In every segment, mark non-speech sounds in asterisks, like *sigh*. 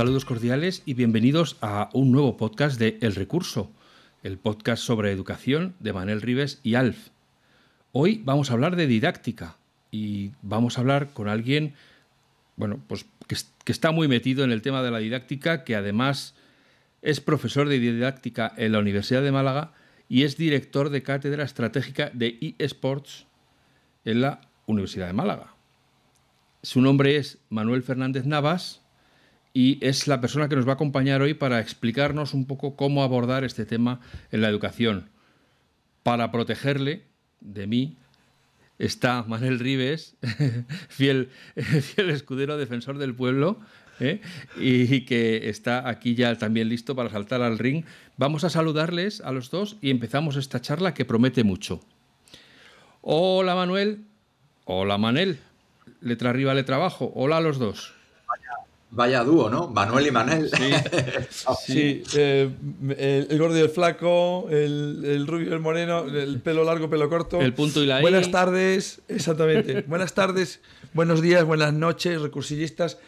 Saludos cordiales y bienvenidos a un nuevo podcast de El Recurso, el podcast sobre educación de Manel Rives y Alf. Hoy vamos a hablar de didáctica y vamos a hablar con alguien, bueno, pues que, que está muy metido en el tema de la didáctica, que además es profesor de didáctica en la Universidad de Málaga y es director de cátedra estratégica de eSports en la Universidad de Málaga. Su nombre es Manuel Fernández Navas y es la persona que nos va a acompañar hoy para explicarnos un poco cómo abordar este tema en la educación. Para protegerle de mí está Manuel Rives, *laughs* fiel, *laughs* fiel escudero defensor del pueblo, ¿eh? y que está aquí ya también listo para saltar al ring. Vamos a saludarles a los dos y empezamos esta charla que promete mucho. Hola Manuel, hola Manel, letra arriba, letra abajo, hola a los dos. Vaya dúo, ¿no? Manuel y Manel. Sí, *laughs* sí eh, el, el, gordo y el flaco, el, el, rubio y el moreno, el pelo largo, pelo corto. El punto y la I. Buenas tardes, exactamente. *laughs* buenas tardes, buenos días, buenas noches, recursillistas.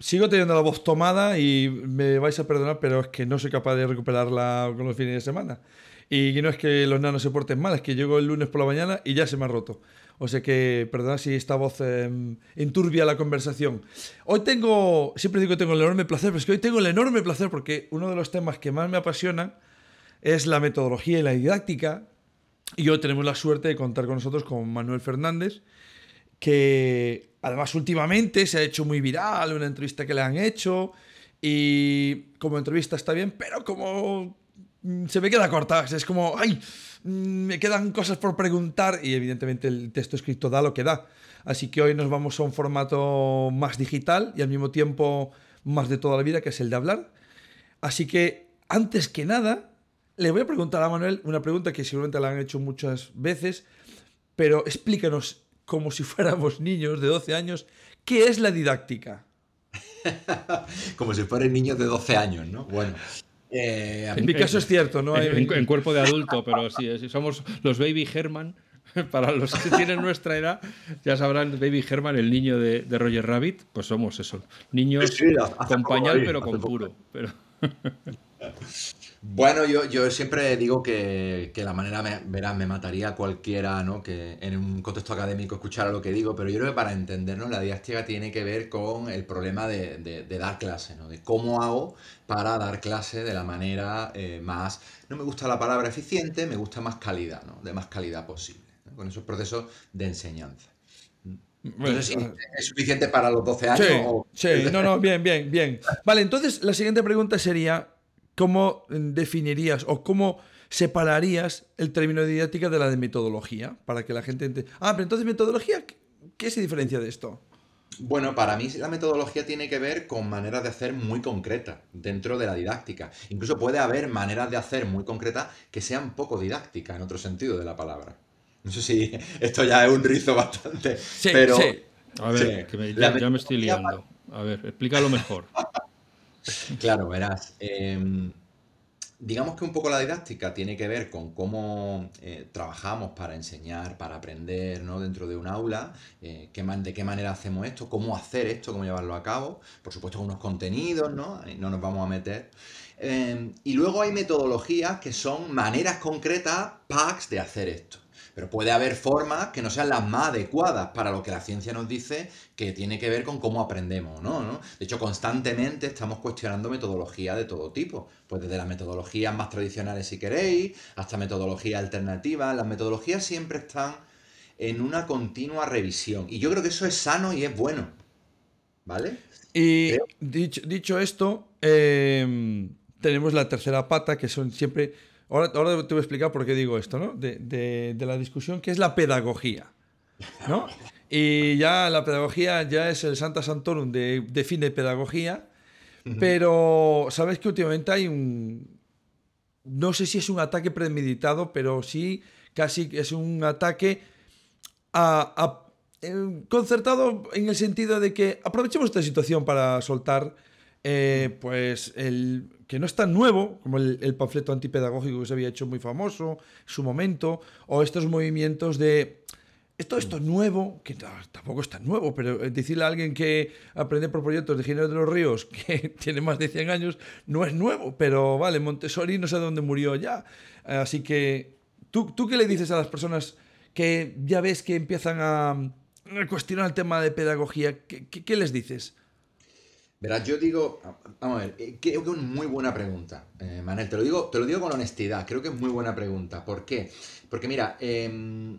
Sigo teniendo la voz tomada y me vais a perdonar, pero es que no soy capaz de recuperarla con los fines de semana. Y no es que los nanos se porten mal, es que llego el lunes por la mañana y ya se me ha roto. O sea que, perdona si esta voz eh, enturbia la conversación. Hoy tengo, siempre digo que tengo el enorme placer, pero es que hoy tengo el enorme placer porque uno de los temas que más me apasionan es la metodología y la didáctica. Y hoy tenemos la suerte de contar con nosotros con Manuel Fernández, que además últimamente se ha hecho muy viral, una entrevista que le han hecho. Y como entrevista está bien, pero como se me queda corta, es como, ay, me quedan cosas por preguntar y evidentemente el texto escrito da lo que da. Así que hoy nos vamos a un formato más digital y al mismo tiempo más de toda la vida, que es el de hablar. Así que, antes que nada, le voy a preguntar a Manuel una pregunta que seguramente la han hecho muchas veces, pero explícanos, como si *laughs* fuéramos niños de 12 años, ¿qué es la didáctica? *laughs* como si fueran niños de 12 años, ¿no? Bueno, eh, en mi caso es *laughs* cierto, ¿no? En, en, cuerpo de adulto, pero sí, si somos los Baby Herman. *laughs* Para los que tienen nuestra edad, ya sabrán, Baby Herman, el niño de, de Roger Rabbit, pues somos eso. Niños sí, sí, con pañal, pero con puro. Pero... *laughs* Bueno, yo, yo siempre digo que, que la manera, me, verás, me mataría cualquiera, ¿no? Que en un contexto académico escuchara lo que digo, pero yo creo que para entendernos la didáctica tiene que ver con el problema de, de, de dar clase, ¿no? De cómo hago para dar clase de la manera eh, más, no me gusta la palabra eficiente, me gusta más calidad, ¿no? De más calidad posible, ¿no? con esos procesos de enseñanza. Entonces, ¿sí? ¿es suficiente para los 12 años? Sí, o... sí, no, no, bien, bien, bien. Vale, entonces la siguiente pregunta sería, ¿cómo definirías o cómo separarías el término de didáctica de la de metodología? Para que la gente entienda. Ah, pero entonces metodología, ¿qué se diferencia de esto? Bueno, para mí la metodología tiene que ver con maneras de hacer muy concretas dentro de la didáctica. Incluso puede haber maneras de hacer muy concretas que sean poco didácticas en otro sentido de la palabra. No sé si *laughs* esto ya es un rizo bastante. Sí, pero, sí. A ver, sí. que me, ya, ya, me estoy liando. A ver, explícalo mejor. *laughs* *laughs* claro, verás. Eh, digamos que un poco la didáctica tiene que ver con cómo eh, trabajamos para enseñar, para aprender ¿no? dentro de un aula, eh, de qué manera hacemos esto, cómo hacer esto, cómo llevarlo a cabo, por supuesto con unos contenidos, ¿no? no nos vamos a meter. Eh, y luego hay metodologías que son maneras concretas, packs de hacer esto. Pero puede haber formas que no sean las más adecuadas para lo que la ciencia nos dice que tiene que ver con cómo aprendemos, ¿no? ¿no? De hecho, constantemente estamos cuestionando metodologías de todo tipo. Pues desde las metodologías más tradicionales, si queréis, hasta metodologías alternativas. Las metodologías siempre están en una continua revisión. Y yo creo que eso es sano y es bueno. ¿vale? Y dicho, dicho, esto, em, tenemos la tercera pata, que son siempre... Ahora, ahora te voy a explicar por qué digo esto, ¿no? De, de la discusión, que es la pedagogía, ¿no? Y ya la pedagogía ya es el Santa Santorum de define pedagogía, pero sabes que últimamente hay un no sé si es un ataque premeditado, pero sí casi es un ataque a, eh, concertado en el sentido de que aprovechemos esta situación para soltar eh, pues el que no es tan nuevo como el, panfleto antipedagógico que se había hecho muy famoso en su momento o estos movimientos de esto, esto es nuevo, que tampoco es tan nuevo, pero eh, decirle a alguien que aprende por proyectos de Ginebra de los Ríos, *laughs* que tiene más de 100 años, no es nuevo, pero vale, Montessori no sé dónde murió ya. Así que, ¿tú, ¿tú qué le dices a las personas que ya ves que empiezan a, cuestionar el tema de pedagogía? ¿Qué, les dices? Verás, yo digo, vamos a ver, eh, creo que es muy buena pregunta, eh, Manel, te lo, digo, te lo digo con honestidad, creo que es muy buena pregunta. ¿Por qué? Porque mira, eh,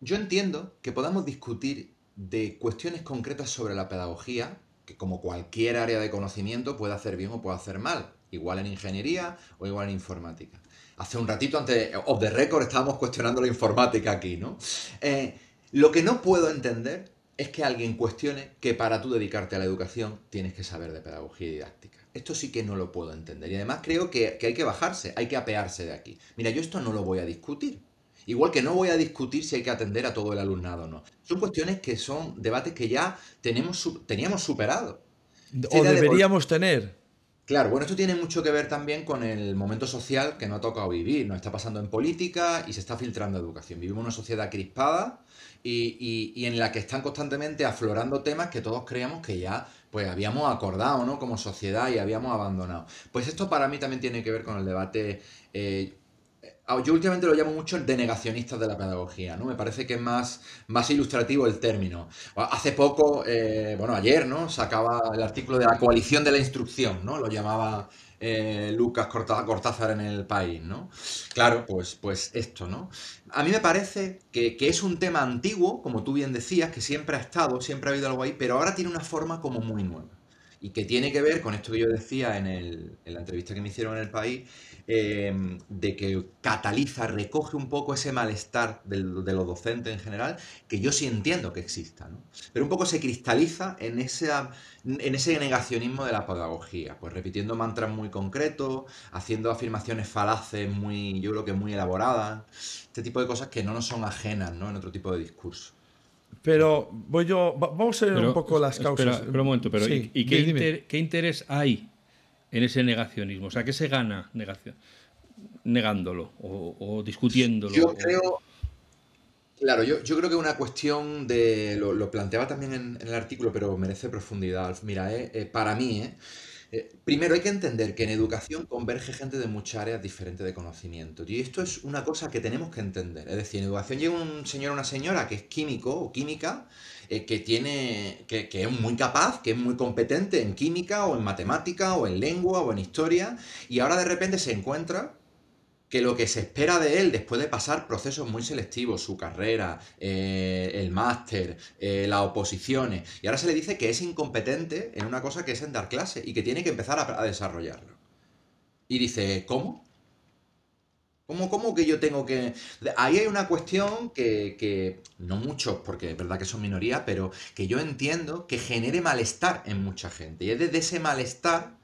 yo entiendo que podamos discutir de cuestiones concretas sobre la pedagogía, que como cualquier área de conocimiento puede hacer bien o puede hacer mal, igual en ingeniería o igual en informática. Hace un ratito, antes of the record, estábamos cuestionando la informática aquí, ¿no? Eh, lo que no puedo entender es que alguien cuestione que para tú dedicarte a la educación tienes que saber de pedagogía y didáctica. Esto sí que no lo puedo entender. Y además creo que, que hay que bajarse, hay que apearse de aquí. Mira, yo esto no lo voy a discutir. Igual que no voy a discutir si hay que atender a todo el alumnado o no. Son cuestiones que son debates que ya tenemos, teníamos superado. O deberíamos tener. Claro, bueno, esto tiene mucho que ver también con el momento social que nos ha tocado vivir. Nos está pasando en política y se está filtrando educación. Vivimos una sociedad crispada y, en la que están constantemente aflorando temas que todos creíamos que ya pues habíamos acordado, ¿no? Como sociedad y habíamos abandonado. Pues esto para mí también tiene que ver con el debate eh, yo últimamente lo llamo mucho el de negacionistas de la pedagogía, ¿no? Me parece que es más, más ilustrativo el término. Hace poco, eh, bueno, ayer, ¿no? Sacaba el artículo de la coalición de la instrucción, ¿no? Lo llamaba eh, Lucas Cortázar en el país, ¿no? Claro, pues, pues esto, ¿no? A mí me parece que, es un tema antiguo, como tú bien decías, que siempre ha estado, siempre ha habido algo ahí, pero ahora tiene una forma como muy nueva. Y que tiene que ver con esto que yo decía en, en la entrevista que me hicieron en el país, Em, de que cataliza, recoge un poco ese malestar de los docentes en general, que yo sí entiendo que exista, ¿no? Pero un poco se cristaliza en, en ese negacionismo de la pedagogía, pues repitiendo mantras muy concretos, haciendo afirmaciones falaces muy, yo creo que muy elaboradas, este tipo de cosas que no nos son ajenas, ¿no? En otro tipo de discurso. Pero voy yo, vamos a ver un poco las causas. Pero, un momento, pero ¿y, qué, qué, interés hay en ese negacionismo? O sea, ¿qué se gana negación, negándolo o, discutiéndolo? Yo creo, claro, yo, creo que una cuestión de, lo, planteaba también en, el artículo, pero merece profundidad. Mira, eh, eh, para mí, eh, eh, primero hay que entender que en educación converge gente de muchas áreas diferentes de conocimiento. Y esto es una cosa que tenemos que entender. Es decir, en educación llega un señor o una señora que es químico o química eh, que tiene, que, es muy capaz, que es muy competente en química o en matemática o en lengua o en historia, y ahora de repente se encuentra que lo que se espera de él después de pasar procesos muy selectivos, su carrera, eh, el máster, eh, las oposiciones, y ahora se le dice que es incompetente en una cosa que es en dar clase y que tiene que empezar a, a desarrollarlo. Y dice, ¿cómo? ¿Cómo, que yo tengo que...? Ahí hay una cuestión que, no muchos, porque es verdad que son minoría, pero que yo entiendo que genere malestar en mucha gente. Y es desde ese malestar,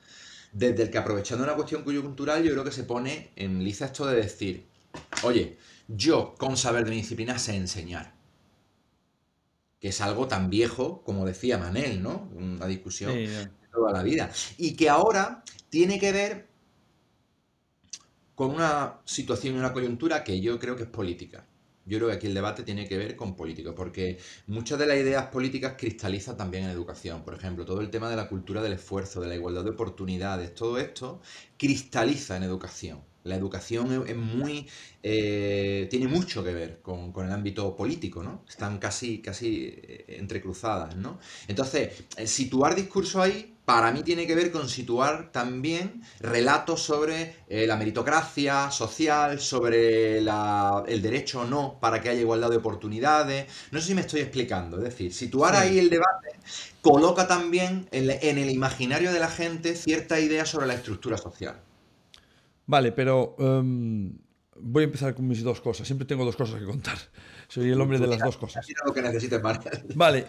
desde el que aprovechando una cuestión coyuntural, yo creo que se pone en liza esto de decir, oye, yo con saber de mi disciplina sé enseñar. Que es algo tan viejo como decía Manel, ¿no? Una discusión de toda la vida. Y que ahora tiene que ver con una situación y una coyuntura que yo creo que es política. Yo creo que aquí el debate tiene que ver con política, porque muchas de las ideas políticas cristalizan también en educación. Por ejemplo, todo el tema de la cultura del esfuerzo, de la igualdad de oportunidades, todo esto cristaliza en educación. La educación es muy. Eh, tiene mucho que ver con, el ámbito político, ¿no? Están casi, casi eh, entrecruzadas, ¿no? Entonces, situar discurso ahí para mí tiene que ver con situar también relatos sobre eh, la meritocracia social, sobre el derecho o no para que haya igualdad de oportunidades. No sé si me estoy explicando. Es decir, situar ahí el debate coloca también en, el imaginario de la gente cierta idea sobre la estructura social. Vale, pero em, voy a empezar con mis dos cosas. Siempre tengo dos cosas que contar. Soy el hombre de las dos cosas. lo que necesites, *laughs* Vale,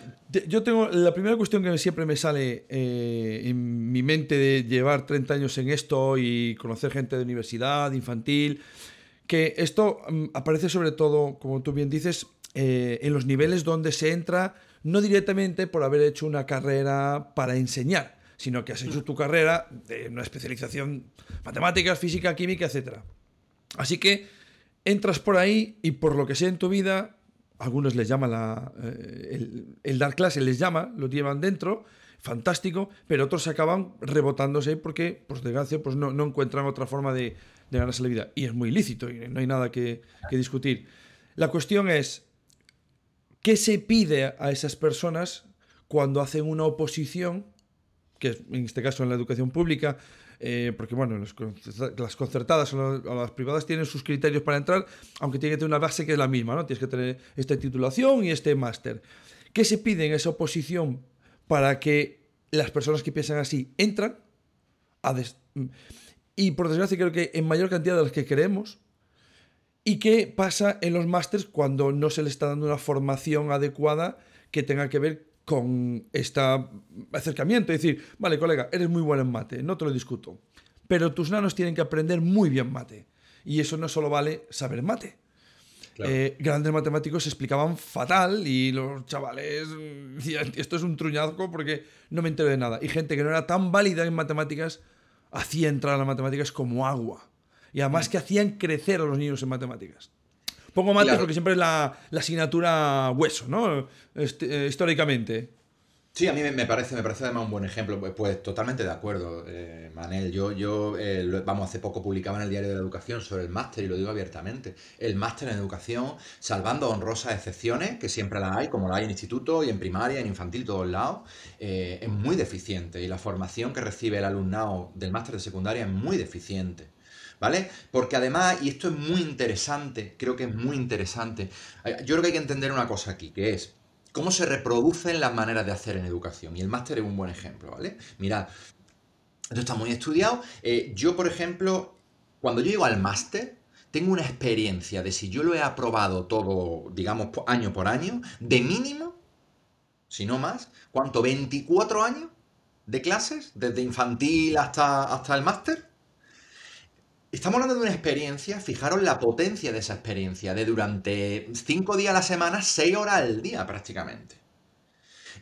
yo tengo la primera cuestión que siempre me sale eh, en mi mente de llevar 30 años en esto y conocer gente de universidad, infantil, que esto mm, aparece sobre todo, como tú bien dices, eh, en los niveles donde se entra no directamente por haber hecho una carrera para enseñar, sino que has hecho tu carrera de una especialización matemáticas, física, química, etc. Así que entras por ahí y por lo que sea en tu vida, algunos les llama la, eh, el, dar clase, les llama, lo llevan dentro, fantástico, pero otros acaban rebotándose porque, por desgracia, pues no, encuentran otra forma de, ganarse la vida. Y es muy lícito y no hay nada que, que discutir. La cuestión es, ¿qué se pide a esas personas cuando hacen una oposición, que en este caso en la educación pública, eh, porque bueno, las concertadas o las privadas tienen sus criterios para entrar, aunque tiene que tener una base que es la misma, ¿no? Tienes que tener esta titulación y este máster. ¿Qué se pide en esa oposición para que las personas que piensan así entran? y por desgracia creo que en mayor cantidad de las que queremos. ¿Y qué pasa en los másters cuando no se le está dando una formación adecuada que tenga que ver con este acercamiento. Es decir, vale, colega, eres muy bueno en mate, no te lo discuto. Pero tus nanos tienen que aprender muy bien mate. Y eso no solo vale saber mate. Eh, grandes matemáticos se explicaban fatal y los chavales decían, esto es un truñazco porque no me entero de nada. Y gente que no era tan válida en matemáticas hacía entrar a las matemáticas como agua. Y además mm. que hacían crecer a los niños en matemáticas. Pongo mate porque siempre es la, asignatura hueso, ¿no? Este, eh, históricamente. Sí, a mí me parece, me parece además un buen ejemplo. Pues, pues totalmente de acuerdo, eh, Manel. Yo, yo eh, vamos, hace poco publicaba en el Diario de la Educación sobre el máster y lo digo abiertamente. El máster en educación, salvando honrosas excepciones, que siempre las hay, como la hay en instituto y en primaria, en infantil, todos lados, es muy deficiente. Y la formación que recibe el alumnado del máster de secundaria es muy deficiente. ¿Vale? Porque además, y esto es muy interesante, creo que es muy interesante, eh, yo creo que hay que entender una cosa aquí, que es cómo se reproducen las maneras de hacer en educación. Y el máster es un buen ejemplo, ¿vale? Mirad, esto está muy estudiado. Eh, yo, por ejemplo, cuando yo llego al máster, tengo una experiencia de si yo lo he aprobado todo, digamos, año por año, de mínimo, si no más, ¿cuánto? ¿24 años de clases? Desde infantil hasta, hasta el máster. Estamos hablando de una experiencia, fijaros la potencia de esa experiencia, de durante cinco días a la semana, seis horas al día prácticamente.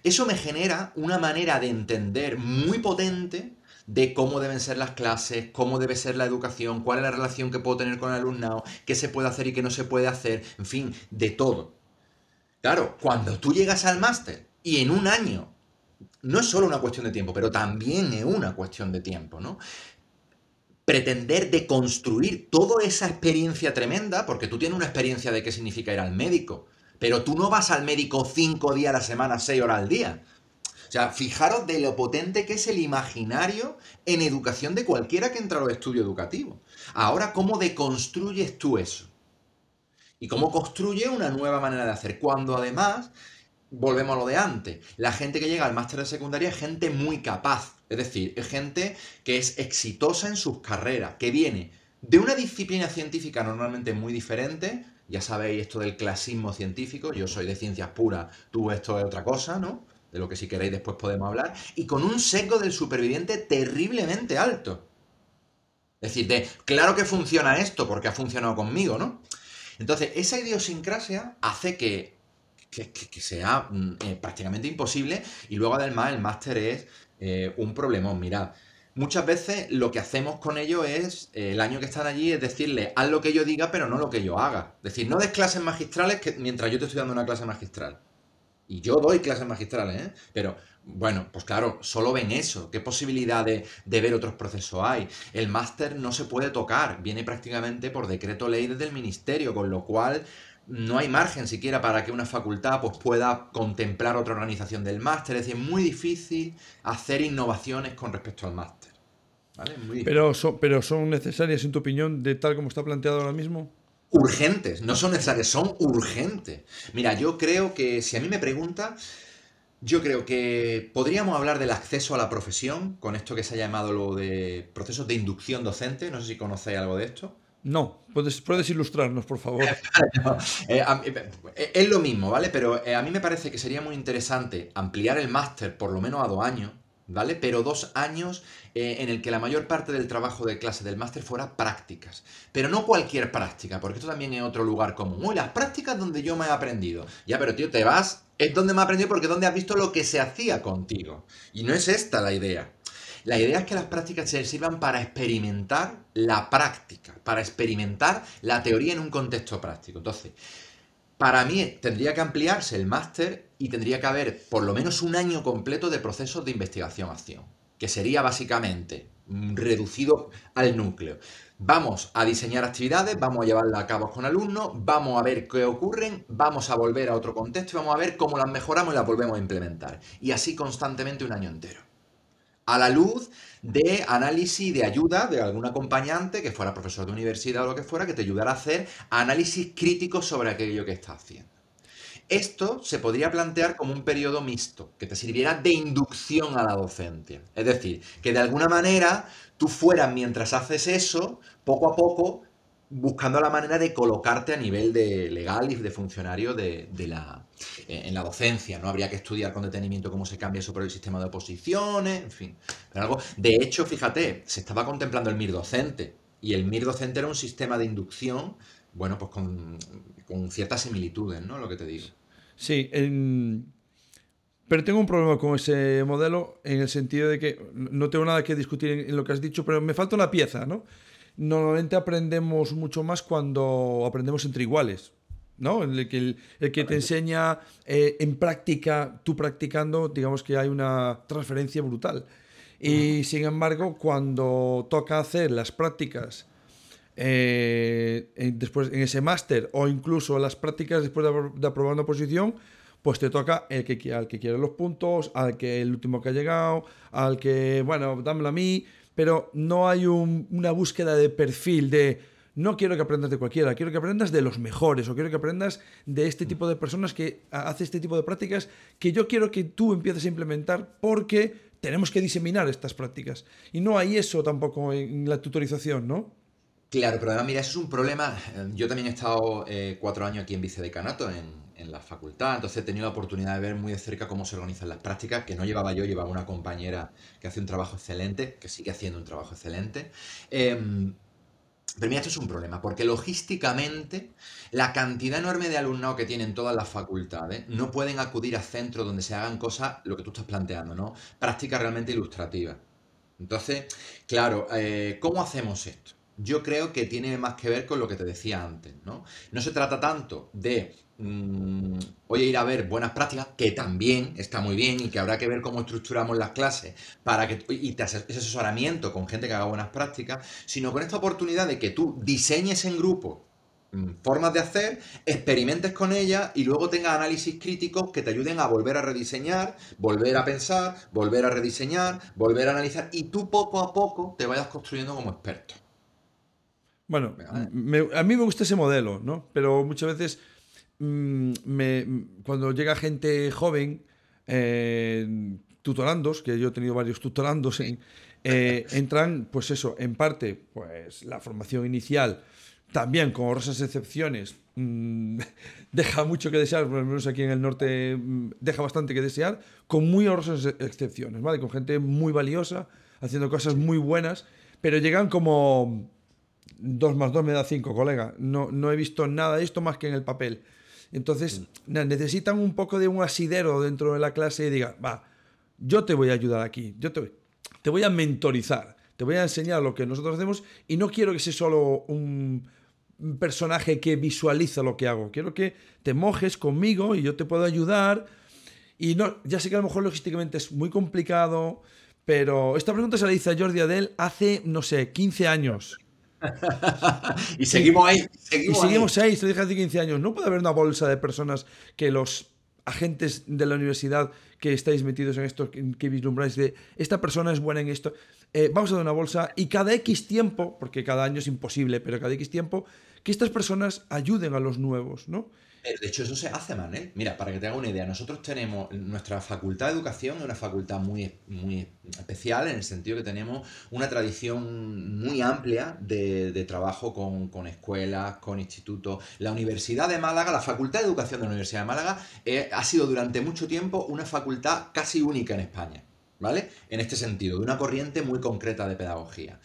Eso me genera una manera de entender muy potente de cómo deben ser las clases, cómo debe ser la educación, cuál es la relación que puedo tener con el alumnado, qué se puede hacer y qué no se puede hacer, en fin, de todo. Claro, cuando tú llegas al máster y en un año, no es solo una cuestión de tiempo, pero también es una cuestión de tiempo, ¿no? Pretender deconstruir toda esa experiencia tremenda, porque tú tienes una experiencia de qué significa ir al médico, pero tú no vas al médico cinco días a la semana, seis horas al día. O sea, fijaros de lo potente que es el imaginario en educación de cualquiera que entra a los estudios educativos. Ahora, ¿cómo deconstruyes tú eso? Y cómo construye una nueva manera de hacer, cuando además volvemos a lo de antes. La gente que llega al máster de secundaria es gente muy capaz. Es decir, es gente que es exitosa en sus carreras, que viene de una disciplina científica normalmente muy diferente. Ya sabéis esto del clasismo científico. Yo soy de ciencias puras, tú esto es otra cosa, ¿no? De lo que si queréis después podemos hablar. Y con un seco del superviviente terriblemente alto. Es decir, de, claro que funciona esto porque ha funcionado conmigo, ¿no? Entonces, esa idiosincrasia hace que que, sea mm, eh, prácticamente imposible. Y luego además el máster es eh, un problemón. Mirad, muchas veces lo que hacemos con ellos es, eh, el año que están allí, es decirle, haz lo que yo diga, pero no lo que yo haga. Es decir, no des clases magistrales que, mientras yo te estoy dando una clase magistral. Y yo doy clases magistrales, ¿eh? Pero, bueno, pues claro, solo ven eso. ¿Qué posibilidad de, de ver otros procesos hay? El máster no se puede tocar, viene prácticamente por decreto ley desde el ministerio, con lo cual no hay margen siquiera para que una facultad pues, pueda contemplar otra organización del máster. Es decir, es muy difícil hacer innovaciones con respecto al máster. Pero, son, pero son necesarias, en tu opinión, de tal como está planteado ahora mismo. Urgentes, no son necesarias, son urgentes. Mira, yo creo que si a mí me pregunta, yo creo que podríamos hablar del acceso a la profesión, con esto que se ha llamado lo de procesos de inducción docente. No sé si conocéis algo de esto. No, puedes, puedes ilustrarnos, por favor. *laughs* Eh, eh, es lo mismo, ¿vale? Pero eh, a mí me parece que sería muy interesante ampliar el máster por lo menos a dos años, ¿vale? Pero dos años en el que la mayor parte del trabajo de clase del máster fuera prácticas. Pero no cualquier práctica, porque esto también es otro lugar común. Uy, las prácticas donde yo me he aprendido. Ya, pero tío, te vas es donde me ha aprendido porque donde has visto lo que se hacía contigo. Y no es esta la idea. La idea es que las prácticas se sirvan para experimentar la práctica, para experimentar la teoría en un contexto práctico. Entonces, para mí tendría que ampliarse el máster y tendría que haber por lo menos un año completo de procesos de investigación-acción, que sería básicamente reducido al núcleo. Vamos a diseñar actividades, vamos a llevarlas a cabo con alumnos, vamos a ver qué ocurren, vamos a volver a otro contexto y vamos a ver cómo las mejoramos y las volvemos a implementar. Y así constantemente un año entero. A la luz de análisis de ayuda de algún acompañante que fuera profesor de universidad o lo que fuera, que te ayudara a hacer análisis críticos sobre aquello que estás haciendo. Esto se podría plantear como un periodo mixto, que te sirviera de inducción a la docencia. Es decir, que de alguna manera tú fueras, mientras haces eso, poco a poco, buscando la manera de colocarte a nivel de legal y de funcionario de, la, eh, en la docencia. No habría que estudiar con detenimiento cómo se cambia eso por el sistema de oposiciones, en fin. algo, de hecho, fíjate, se estaba contemplando el MIR docente. Y el MIR docente era un sistema de inducción, bueno, pues con, con ciertas similitudes, ¿no? Lo que te digo. Sí, pero tengo un problema con ese modelo en el sentido de que no tengo nada que discutir en, lo que has dicho, pero me falta una pieza, ¿no? Normalmente aprendemos mucho más cuando aprendemos entre iguales, ¿no? El que, el, que te enseña eh, en práctica, tú practicando, digamos que hay una transferencia brutal. Y sin embargo, cuando toca hacer las prácticas eh, después en ese máster o incluso las prácticas después de, de aprobar una posición, pues te toca el que, al que quiere los puntos, al que el último que ha llegado, al que, bueno, dámelo a mí, pero no hay una búsqueda de perfil de no quiero que aprendas de cualquiera, quiero que aprendas de los mejores o quiero que aprendas de este tipo de personas que hace este tipo de prácticas que yo quiero que tú empieces a implementar porque tenemos que diseminar estas prácticas. Y no hay eso tampoco en la tutorización, ¿no? Claro, pero además, mira, eso es un problema. Yo también he estado eh, cuatro años aquí en vicedecanato, en, en la facultad, entonces he tenido la oportunidad de ver muy de cerca cómo se organizan las prácticas, que no llevaba yo, llevaba una compañera que hace un trabajo excelente, que sigue haciendo un trabajo excelente. Em, pero mira, esto es un problema, porque logísticamente la cantidad enorme de alumnado que tienen todas las facultades no pueden acudir a centros donde se hagan cosas, lo que tú estás planteando, ¿no? Prácticas realmente ilustrativas. Entonces, claro, eh, ¿cómo hacemos esto? Yo creo que tiene más que ver con lo que te decía antes, ¿no? No se trata tanto de Mm, voy a ir a ver buenas prácticas, que también está muy bien y que habrá que ver cómo estructuramos las clases para que y te ese asesoramiento con gente que haga buenas prácticas, sino con esta oportunidad de que tú diseñes en grupo mm, formas de hacer, experimentes con ellas y luego tengas análisis críticos que te ayuden a volver a rediseñar, volver a pensar, volver a rediseñar, volver a analizar y tú poco a poco te vayas construyendo como experto. Bueno, a mí me gusta ese modelo, ¿no? Pero muchas veces Mm, me, cuando llega gente joven, eh, tutorandos, que yo he tenido varios tutorandos, eh, entran, pues eso, en parte, pues la formación inicial, también con horrorosas excepciones, mm, *laughs* deja mucho que desear, por lo menos aquí en el norte mm, deja bastante que desear, con muy horrorosas excepciones, ¿vale? Con gente muy valiosa, haciendo cosas muy buenas, pero llegan como 2 más 2 me da 5, colega. No, no he visto nada de esto más que en el papel. Entonces, necesitan un poco de un asidero dentro de la clase y digan, va, yo te voy a ayudar aquí, yo te, te voy a mentorizar, te voy a enseñar lo que nosotros hacemos y no quiero que sea solo un personaje que visualiza lo que hago, quiero que te mojes conmigo y yo te puedo ayudar. Y no, ya sé que a lo mejor logísticamente es muy complicado, pero esta pregunta se la hice a Jordi Adel hace, no sé, 15 años. *laughs* y seguimos ahí. Seguimos y seguimos ahí. ahí. Se dije hace 15 años. No puede haber una bolsa de personas que los agentes de la universidad que estáis metidos en esto, que vislumbráis de esta persona es buena en esto. Eh, vamos a dar una bolsa y cada X tiempo, porque cada año es imposible, pero cada X tiempo, que estas personas ayuden a los nuevos, ¿no? Eh, de hecho, eso se hace, Manel. Mira, para que te haga una idea, nosotros tenemos nuestra facultad de educación, es una facultad muy, muy especial en el sentido que tenemos una tradición muy amplia de, trabajo con, escuelas, con institutos. La Universidad de Málaga, la Facultad de Educación de la Universidad de Málaga, eh, ha sido durante mucho tiempo una facultad casi única en España. ¿Vale? En este sentido, de una corriente muy concreta de pedagogía.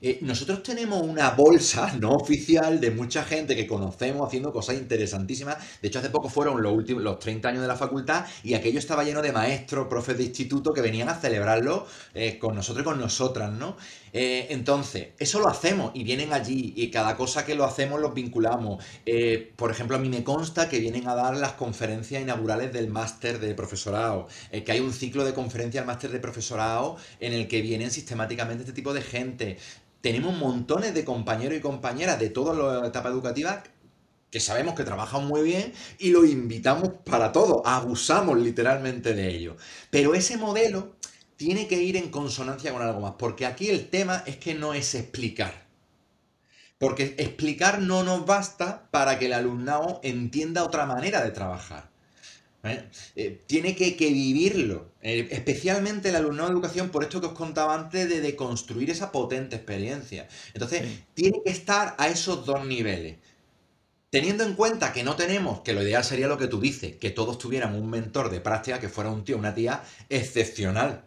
Eh, nosotros tenemos una bolsa *laughs* no oficial de mucha gente que conocemos haciendo cosas interesantísimas. De hecho, hace poco fueron los últimos los 30 años de la facultad y aquello estaba lleno de maestros, profes de instituto que venían a celebrarlo eh, con nosotros y con nosotras, ¿no? Eh, entonces, eso lo hacemos y vienen allí y cada cosa que lo hacemos los vinculamos. por ejemplo, a mí me consta que vienen a dar las conferencias inaugurales del máster de profesorado, que hay un ciclo de conferencias al máster de profesorado en el que vienen sistemáticamente este tipo de gente tenemos montones de compañeros y compañeras de todas las etapas educativas que sabemos que trabajan muy bien y lo invitamos para todo, abusamos literalmente de ello. Pero ese modelo tiene que ir en consonancia con algo más, porque aquí el tema es que no es explicar. Porque explicar no nos basta para que el alumnado entienda otra manera de trabajar. ¿Eh? Eh, tiene que, vivirlo, eh, especialmente el alumnado de educación, por esto que os contaba antes de, construir esa potente experiencia. Entonces, tiene que estar a esos dos niveles. Teniendo en cuenta que no tenemos, que lo ideal sería lo que tú dices, que todos tuvieran un mentor de práctica que fuera un tío, una tía excepcional.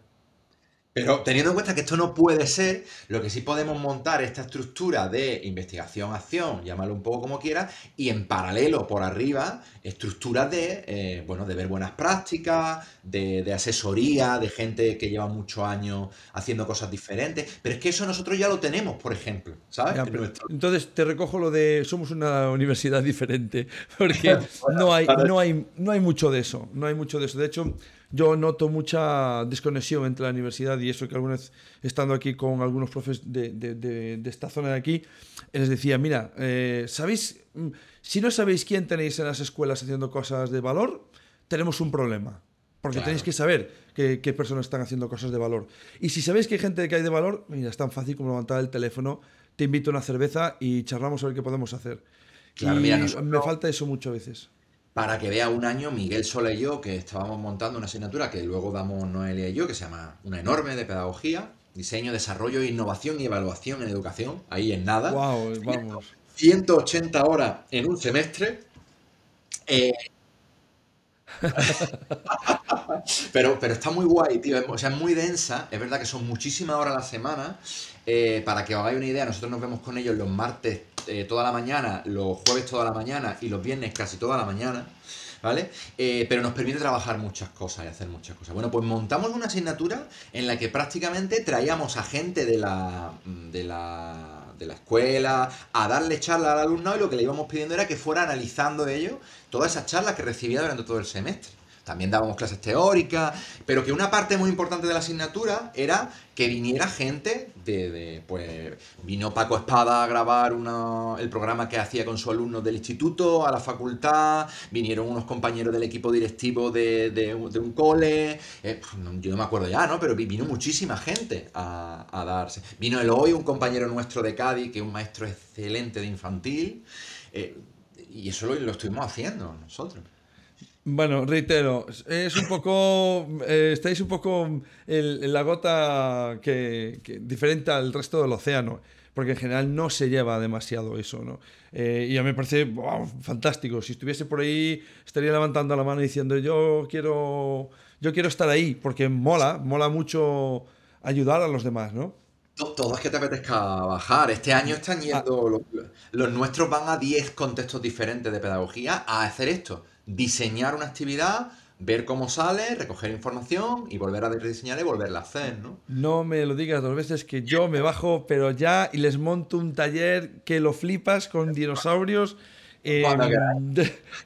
Pero teniendo en cuenta que esto no puede ser, lo que sí podemos montar esta estructura de investigación-acción, llámalo un poco como quieras, y en paralelo por arriba, estructuras de, eh, bueno, de ver buenas prácticas, de, asesoría, de gente que lleva muchos años haciendo cosas diferentes. Pero es que eso nosotros ya lo tenemos, por ejemplo, ¿sabes? Entonces te recojo lo de somos una universidad diferente, *laughs* porque *laughs* no, hay, no, hay, no hay mucho de eso, no hay mucho de eso. De hecho, yo noto mucha desconexión entre la universidad y eso que alguna vez estando aquí con algunos profes de, esta zona de aquí, les decía, mira, eh, ¿sabéis? Mm, si no sabéis quién tenéis en las escuelas haciendo cosas de valor, tenemos un problema. Porque tenéis que saber qué, personas están haciendo cosas de valor. Y si sabéis que hay gente que hay de valor, mira, es tan fácil como levantar el teléfono, te invito a una cerveza y charlamos a ver qué podemos hacer. Claro, me falta eso muchas veces para que vea un año Miguel Sola y yo, que estábamos montando una asignatura que luego damos Noelia y yo, que se llama una enorme de pedagogía, diseño, desarrollo, innovación y evaluación en educación, ahí en nada. Wow, vamos. 180 horas en un semestre. Eh, *laughs* pero, pero está muy guay, tío. O sea, es muy densa. Es verdad que son muchísimas horas a la semana. Eh, para que os hagáis una idea, nosotros nos vemos con ellos los martes eh, toda la mañana, los jueves toda la mañana y los viernes casi toda la mañana. ¿Vale? Eh, pero nos permite trabajar muchas cosas y hacer muchas cosas. Bueno, pues montamos una asignatura en la que prácticamente traíamos a gente de la, de la, de la escuela a darle charla al alumnado y lo que le íbamos pidiendo era que fuera analizando ellos todas esas charlas que recibía durante todo el semestre. También dábamos clases teóricas, pero que una parte muy importante de la asignatura era que viniera gente de, pues vino Paco Espada a grabar el programa que hacía con sus alumnos del instituto a la facultad, vinieron unos compañeros del equipo directivo de, un cole, eh, yo no me acuerdo ya, ¿no? Pero vino muchísima gente a, darse. Vino el hoy un compañero nuestro de Cádiz, que es un maestro excelente de infantil, eh, y eso lo estuvimos haciendo nosotros. Bueno, reitero, es un poco, eh, estáis un poco en, la gota que, diferente al resto del océano, porque en general no se lleva demasiado eso, ¿no? Eh, y a mí me parece fantástico. Si estuviese por ahí, estaría levantando la mano diciendo yo quiero, yo quiero estar ahí, porque mola, mola mucho ayudar a los demás, ¿no? Todo es que te apetezca bajar. Este año están ah. yendo, los, los nuestros van a 10 contextos diferentes de pedagogía a hacer esto diseñar una actividad, ver cómo sale, recoger información y volver a rediseñar y volverla a hacer, ¿no? No me lo digas dos veces que yo me bajo, pero ya y les monto un taller que lo flipas con dinosaurios. Em,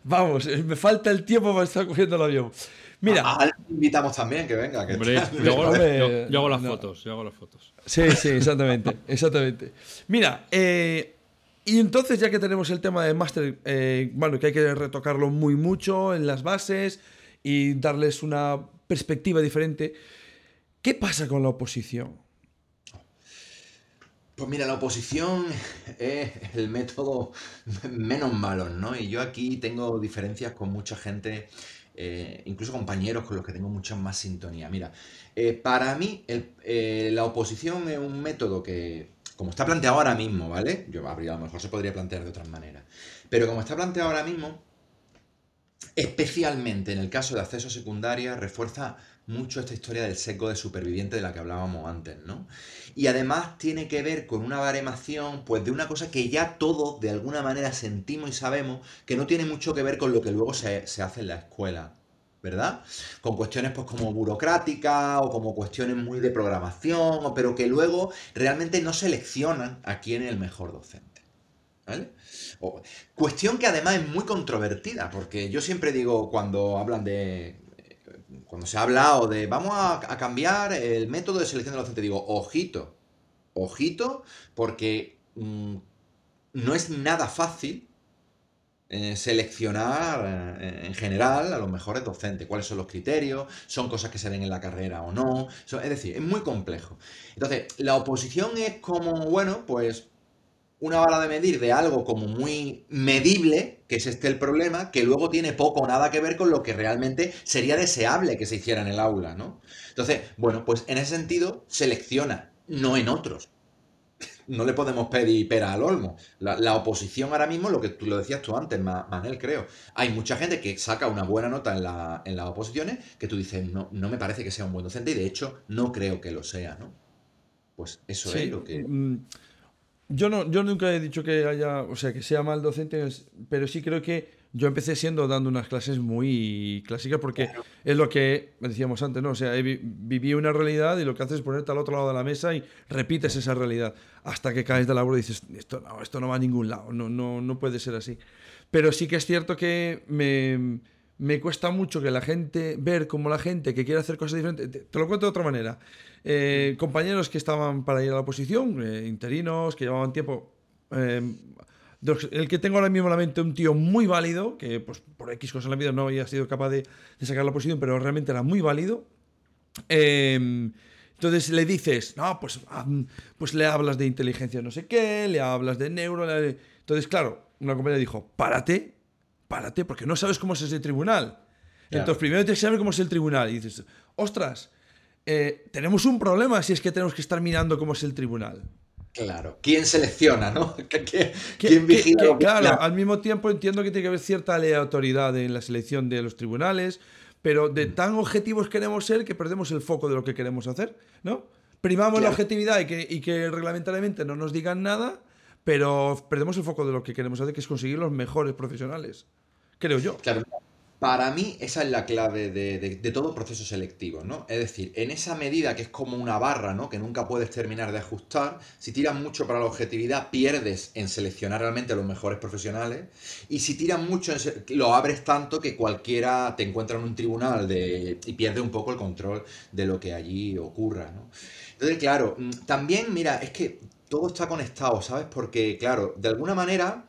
vamos, me falta el tiempo para estar cogiendo el avión. Mira. invitamos también que venga. Que *laughs* yo, hago, las fotos, yo hago las fotos. Sí, sí, exactamente, exactamente. Mira, eh, y entonces ya que tenemos el tema de máster, eh, bueno, que hay que retocarlo muy mucho en las bases y darles una perspectiva diferente, ¿qué pasa con la oposición? Pues mira, la oposición es el método menos malo, ¿no? Y yo aquí tengo diferencias con mucha gente, eh, incluso compañeros con los que tengo mucha más sintonía. Mira, eh, para mí la oposición es un método que, como está planteado ahora mismo, ¿vale? Yo a lo mejor se podría plantear de otras maneras. Pero como está planteado ahora mismo, especialmente en el caso de acceso a secundaria, refuerza mucho esta historia del seco de superviviente de la que hablábamos antes, ¿no? Y además tiene que ver con una baremación, pues de una cosa que ya todos de alguna manera sentimos y sabemos que no tiene mucho que ver con lo que luego se, hace en la escuela, ¿verdad? Con cuestiones pues como burocráticas o como cuestiones muy de programación, pero que luego realmente no seleccionan a quién es el mejor docente, ¿vale? cuestión que además es muy controvertida, porque yo siempre digo cuando hablan de cuando se ha hablado de vamos a, cambiar el método de selección de docente, digo, ojito, ojito, porque mm, no es nada fácil eh, seleccionar eh, en general a los mejores docentes, cuáles son los criterios, son cosas que se ven en la carrera o no, es decir, es muy complejo. Entonces, la oposición es como, bueno, pues una bala de medir de algo como muy medible, que es este el problema, que luego tiene poco o nada que ver con lo que realmente sería deseable que se hiciera en el aula, ¿no? Entonces, bueno, pues en ese sentido, selecciona, no en otros. No le podemos pedir pera al olmo. La, oposición ahora mismo, lo que tú lo decías tú antes, Manel, creo. Hay mucha gente que saca una buena nota en, la, en las oposiciones que tú dices, no, no me parece que sea un buen docente y de hecho no creo que lo sea, ¿no? Pues eso es lo que... Mm, yo no, yo nunca he dicho que haya, o sea, que sea mal docente, pero sí creo que yo empecé siendo dando unas clases muy clásicas porque es lo que decíamos antes, ¿no? O sea, viví una realidad y lo que haces es ponerte al otro lado de la mesa y repites esa realidad hasta que caes de la y dices, esto no, esto no va a ningún lado, no, no, no puede ser así. Pero sí que es cierto que me, me cuesta mucho que la gente, ver cómo la gente que quiere hacer cosas diferentes, te, lo cuento de otra manera. Eh, compañeros que estaban para ir a la oposición, eh, interinos, que llevaban tiempo. Eh, el que tengo ahora mismo en la mente, un tío muy válido, que pues, por X cosas en la vida no había sido capaz de, sacar la oposición, pero realmente era muy válido. entonces le dices, no, pues, pues le hablas de inteligencia no sé qué, le hablas de neuro. Entonces, claro, una compañera dijo, párate párate, porque no sabes cómo es ese tribunal. Entonces, primero tienes que saber cómo es el tribunal. Y dices, ostras, eh, tenemos un problema si es que tenemos que estar mirando cómo es el tribunal. Claro. ¿Quién selecciona, no? *laughs* ¿Quién vigila? claro, al mismo tiempo entiendo que tiene que haber cierta aleatoriedad en la selección de los tribunales, pero de mm. tan objetivos queremos ser que perdemos el foco de lo que queremos hacer, ¿no? Primamos la objetividad y que, y que reglamentariamente no nos digan nada pero perdemos el foco de lo que queremos hacer, que es conseguir los mejores profesionales, creo yo. Claro, para mí esa es la clave de, todo proceso selectivo, ¿no? Es decir, en esa medida que es como una barra, ¿no? Que nunca puedes terminar de ajustar, si tiras mucho para la objetividad, pierdes en seleccionar realmente a los mejores profesionales, y si tiras mucho, lo abres tanto que cualquiera te encuentra en un tribunal de, y pierde un poco el control de lo que allí ocurra, ¿no? Entonces, claro, mm, también, mira, es que todo está conectado, ¿sabes? Porque, claro, de alguna manera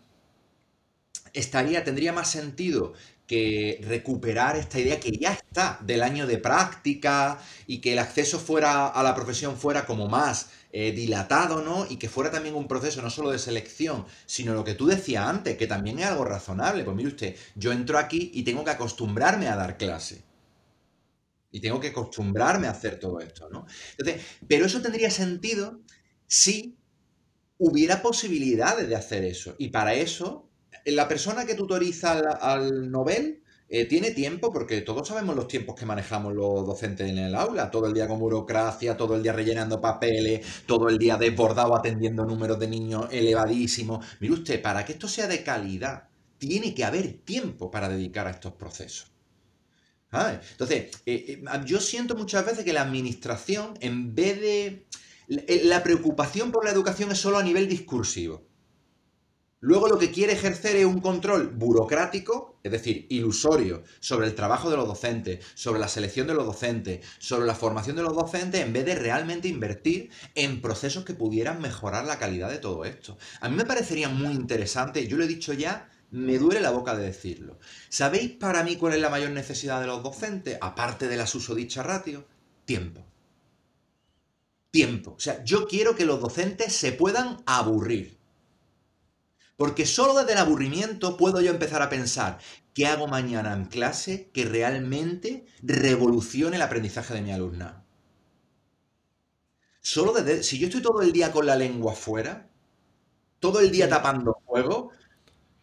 estaría, tendría más sentido que recuperar esta idea que ya está del año de práctica y que el acceso fuera a la profesión fuera como más eh, dilatado, ¿no? Y que fuera también un proceso no solo de selección, sino lo que tú decías antes, que también es algo razonable. Pues mire usted, yo entro aquí y tengo que acostumbrarme a dar clase. Y tengo que acostumbrarme a hacer todo esto, ¿no? Entonces, pero eso tendría sentido si hubiera posibilidades de hacer eso. Y para eso, la persona que tutoriza al, Nobel eh, tiene tiempo, porque todos sabemos los tiempos que manejamos los docentes en el aula, todo el día con burocracia, todo el día rellenando papeles, todo el día desbordado atendiendo números de niños elevadísimos. Mire usted, para que esto sea de calidad, tiene que haber tiempo para dedicar a estos procesos. Entonces, eh, eh, yo siento muchas veces que la administración, en vez de eh, la preocupación por la educación es solo a nivel discursivo. Luego lo que quiere ejercer es un control burocrático, es decir, ilusorio, sobre el trabajo de los docentes, sobre la selección de los docentes, sobre la formación de los docentes, en vez de realmente invertir en procesos que pudieran mejorar la calidad de todo esto. A mí me parecería muy interesante, yo lo he dicho ya, me duele la boca de decirlo. ¿Sabéis para mí cuál es la mayor necesidad de los docentes, aparte de la susodicha ratio? Tiempo. Tiempo. O sea, yo quiero que los docentes se puedan aburrir. Porque solo desde el aburrimiento puedo yo empezar a pensar, ¿qué hago mañana en clase que realmente revolucione el aprendizaje de mi alumna? Solo desde, si yo estoy todo el día con la lengua fuera, todo el día tapando fuego,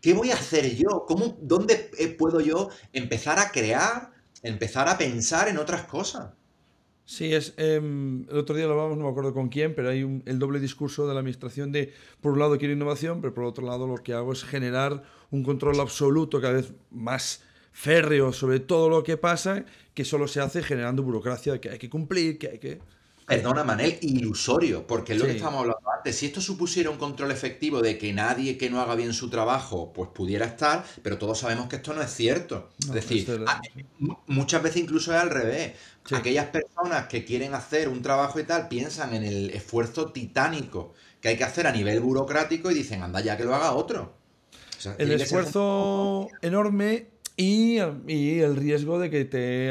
¿qué voy a hacer yo? ¿Cómo, ¿Dónde eh, puedo yo empezar a crear, empezar a pensar en otras cosas? Sí, es, em, el otro día lo hablábamos, no me acuerdo con quién, pero hay el doble discurso de la administración de, por un lado quiero innovación, pero por otro lado lo que hago es generar un control absoluto cada vez más férreo sobre todo lo que pasa, que solo se hace generando burocracia que hay que cumplir, que hay que... Perdona, Manel, ilusorio, porque es lo que estábamos hablando antes. Si esto supusiera un control efectivo de que nadie que no haga bien su trabajo, pues pudiera estar, pero todos sabemos que esto no es cierto. es decir, muchas veces incluso es al revés. Aquellas personas que quieren hacer un trabajo y tal piensan en el esfuerzo titánico que hay que hacer a nivel burocrático y dicen, anda ya que lo haga otro. el esfuerzo enorme y, el riesgo de que te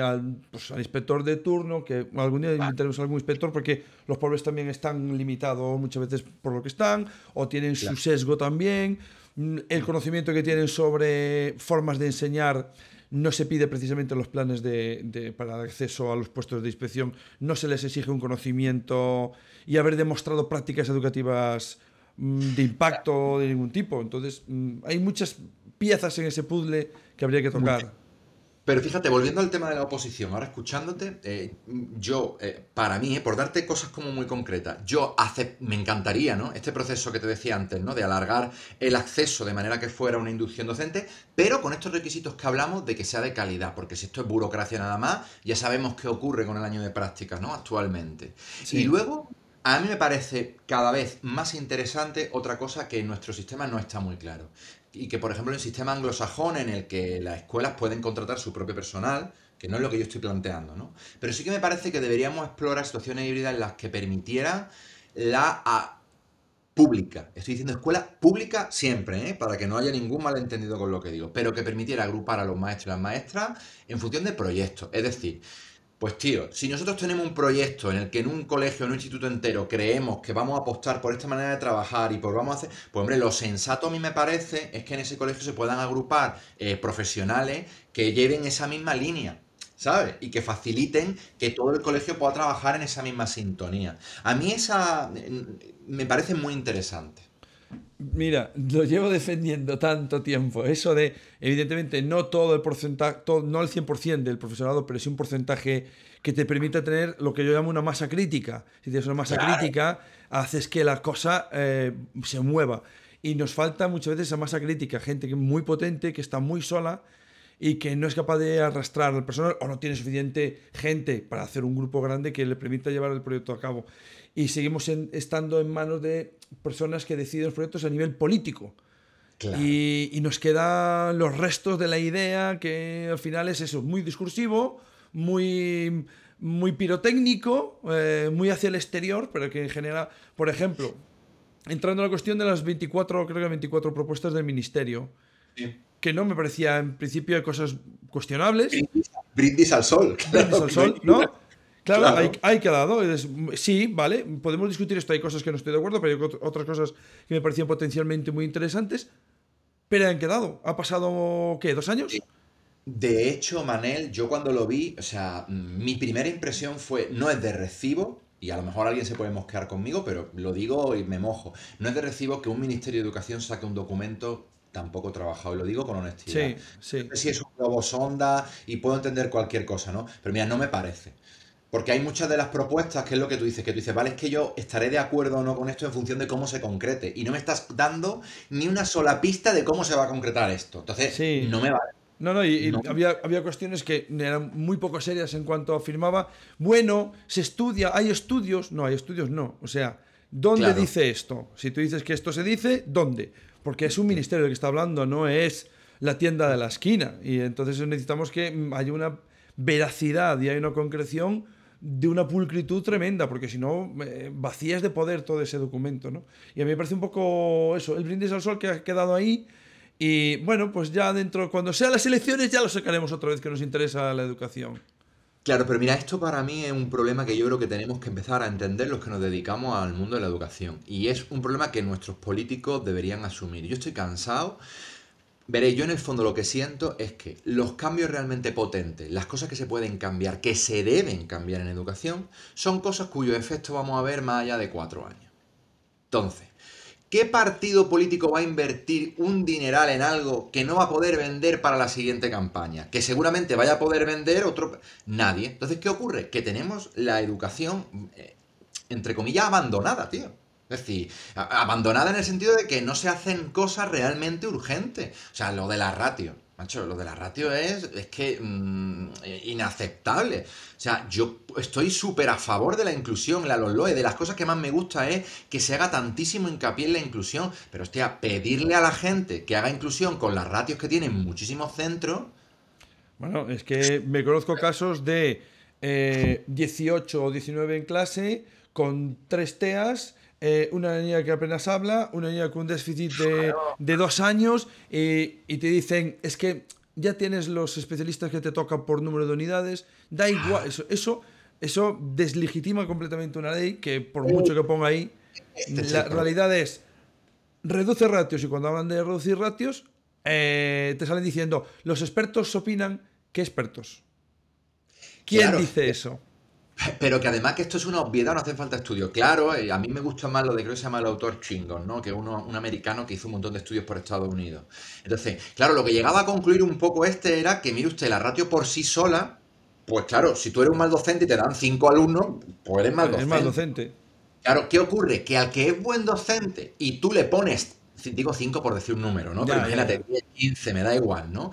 pues, al, inspector de turno, que algún día tenemos algún inspector, porque los pobres también están limitados muchas veces por lo que están, o tienen su sesgo también. Mm, el conocimiento que tienen sobre formas de enseñar no se pide precisamente en los planes de, para acceso a los puestos de inspección, no se les exige un conocimiento y haber demostrado prácticas educativas mm, de impacto de ningún tipo. Entonces, mm, hay muchas piezas en ese puzzle que habría que tocar. Pero fíjate, volviendo al tema de la oposición, ahora escuchándote, eh, yo, eh, para mí, eh, por darte cosas como muy concretas, yo hace, me encantaría, ¿no? Este proceso que te decía antes, ¿no? De alargar el acceso de manera que fuera una inducción docente, pero con estos requisitos que hablamos de que sea de calidad, porque si esto es burocracia nada más, ya sabemos qué ocurre con el año de prácticas, ¿no? Actualmente. Y luego, a mí me parece cada vez más interesante otra cosa que en nuestro sistema no está muy claro y que, por ejemplo, en el sistema anglosajón, en el que las escuelas pueden contratar su propio personal, que no es lo que yo estoy planteando, ¿no? Pero sí que me parece que deberíamos explorar situaciones híbridas en las que permitieran la pública. Estoy diciendo escuela pública siempre, ¿eh? para que no haya ningún malentendido con lo que digo, pero que permitiera agrupar a los maestros y las maestras en función de proyectos. Es decir, pues tío, si nosotros tenemos un proyecto en el que en un colegio, en un instituto entero, creemos que vamos a apostar por esta manera de trabajar y por vamos a hacer, pues hombre, lo sensato a mí me parece es que en ese colegio se puedan agrupar eh, profesionales que lleven esa misma línea. ¿sabes? Y que faciliten que todo el colegio pueda trabajar en esa misma sintonía. A mí esa mm, me parece muy interesante. Mira, lo llevo defendiendo tanto tiempo. Eso de, evidentemente, no todo el porcentaje, no el 100% del profesorado, pero sí un porcentaje que te permita tener lo que yo llamo una masa crítica. Si tienes una masa crítica, haces que la cosa eh, se mueva. Y nos falta muchas veces esa masa crítica, gente que muy potente, que está muy sola y que no es capaz de arrastrar al personal o no tiene suficiente gente para hacer un grupo grande que le permita llevar el proyecto a cabo y seguimos estando en manos de personas que deciden los proyectos a nivel político. Y, nos quedan los restos de la idea que al final es eso, muy discursivo, muy, muy pirotécnico, eh, muy hacia el exterior, pero que en general, por ejemplo, entrando en la cuestión de las 24, creo que 24 propuestas del ministerio, que no me parecía en principio de cosas cuestionables. Brindis, al sol. Brindis al sol, ¿no? *laughs* Claro, Hay, hay, quedado. sí, vale, podemos discutir esto. Hay cosas que no estoy de acuerdo, pero hay otras cosas que me parecían potencialmente muy interesantes. Pero han quedado. ¿Ha pasado, qué, dos años? De hecho, Manel, yo cuando lo vi, o sea, mi primera impresión fue, no es de recibo, y a lo mejor alguien se puede mosquear conmigo, pero lo digo y me mojo. No es de recibo que un Ministerio de Educación saque un documento tampoco trabajado, y lo digo con honestidad. Sí, sí. No sé si es un globo sonda y puedo entender cualquier cosa, ¿no? Pero mira, no me parece. Porque hay muchas de las propuestas, que es lo que tú dices, que tú dices, vale, es que yo estaré de acuerdo o no con esto en función de cómo se concrete. Y no me estás dando ni una sola pista de cómo se va a concretar esto. Entonces, no me vale. No, no, y, Había, había, cuestiones que eran muy poco serias en cuanto afirmaba, bueno, se estudia, hay estudios, no, hay estudios no. O sea, ¿dónde dice esto? Si tú dices que esto se dice, ¿dónde? Porque es un ministerio el que está hablando, no es la tienda de la esquina. Y entonces necesitamos que haya una veracidad y haya una concreción de una pulcritud tremenda, porque si no, eh, vacías de poder todo ese documento, ¿no? Y a mí me parece un poco eso, el brindis al sol que ha quedado ahí. Y bueno, pues ya dentro, cuando sean las elecciones, ya lo sacaremos otra vez que nos interesa la educación. Claro, pero mira, esto para mí es un problema que yo creo que tenemos que empezar a entender los que nos dedicamos al mundo de la educación. Y es un problema que nuestros políticos deberían asumir. Yo estoy cansado Veréis, yo en el fondo lo que siento es que los cambios realmente potentes, las cosas que se pueden cambiar, que se deben cambiar en educación, son cosas cuyo efecto vamos a ver más allá de cuatro años. Entonces, ¿qué partido político va a invertir un dineral en algo que no va a poder vender para la siguiente campaña? Que seguramente vaya a poder vender otro... Nadie. Entonces, ¿qué ocurre? Que tenemos la educación, eh, entre comillas, abandonada, tío. Es decir, abandonada en el sentido de que no se hacen cosas realmente urgentes. O sea, lo de la ratio. Macho, lo de la ratio es, es que mm, inaceptable. O sea, yo estoy súper a favor de la inclusión, la LOE. De las cosas que más me gusta es que se haga tantísimo hincapié en la inclusión. Pero, hostia, pedirle a la gente que haga inclusión con las ratios que tienen muchísimos centros. Bueno, es que me conozco casos de 18 eh, o 19 en clase con tres TEAs eh, una niña que apenas habla, una niña con un déficit de, dos años y te dicen, es que ya tienes los especialistas que te tocan por número de unidades, da igual, eso, eso, eso deslegitima completamente una ley que por mucho que ponga ahí, este la realidad es, reduce ratios y cuando hablan de reducir ratios, eh, te salen diciendo, los expertos opinan, ¿qué expertos? ¿Quién dice eso? Pero que además que esto es una obviedad, no hace falta estudio. Claro, eh, a mí me gusta más lo de, creo que se llama el autor Chingon, ¿no? Que es uno, un americano que hizo un montón de estudios por Estados Unidos. Entonces, claro, lo que llegaba a concluir un poco este era que, mire usted, la ratio por sí sola, pues claro, si tú eres un mal docente y te dan cinco alumnos, pues eres mal docente. Es mal docente. Claro, ¿qué ocurre? Que al que es buen docente y tú le pones, digo cinco por decir un número, ¿no? Pero imagínate, 15, me da igual, ¿no?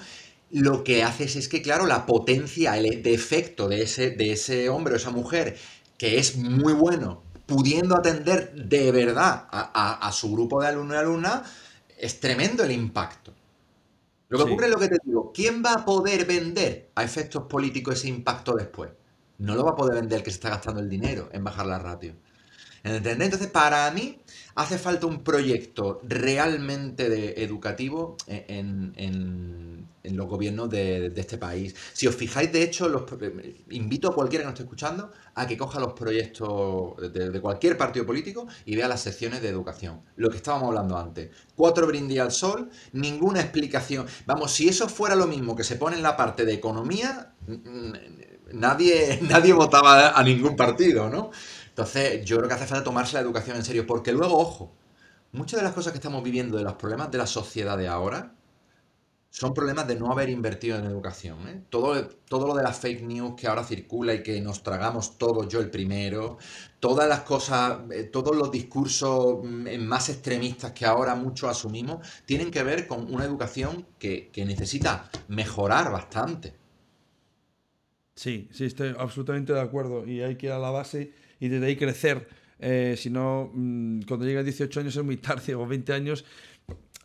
Lo que haces es que, claro, la potencia, el defecto de ese, de ese hombre o esa mujer, que es muy bueno, pudiendo atender de verdad a, su grupo de alumnos y alumnas, es tremendo el impacto. Lo que ocurre es lo que te digo, ¿quién va a poder vender a efectos políticos ese impacto después? No lo va a poder vender el que se está gastando el dinero en bajar la ratio. ¿Entendés? Entonces, para mí, hace falta un proyecto realmente educativo en, los gobiernos de, este país. Si os fijáis, de hecho, los, invito a cualquiera que nos esté escuchando a que coja los proyectos de, cualquier partido político y vea las secciones de educación. Lo que estábamos hablando antes. Cuatro brindis al sol, ninguna explicación. Vamos, si eso fuera lo mismo que se pone en la parte de economía, nadie, *laughs* nadie votaba a ningún partido, ¿no? Entonces, yo creo que hace falta tomarse la educación en serio, porque luego, ojo, muchas de las cosas que estamos viviendo, de los problemas de la sociedad de ahora, son problemas de no haber invertido en educación. ¿eh? Todo, todo lo de las fake news que ahora circula y que nos tragamos todos, yo el primero, todas las cosas, eh, todos los discursos mm, más extremistas que ahora muchos asumimos, tienen que ver con una educación que, que necesita mejorar bastante. Sí, sí, estoy absolutamente de acuerdo. Y hay que ir a la base y desde ahí crecer. Eh, si no, mm, cuando llega a 18 años es muy *laughs* tarde, o 20 años,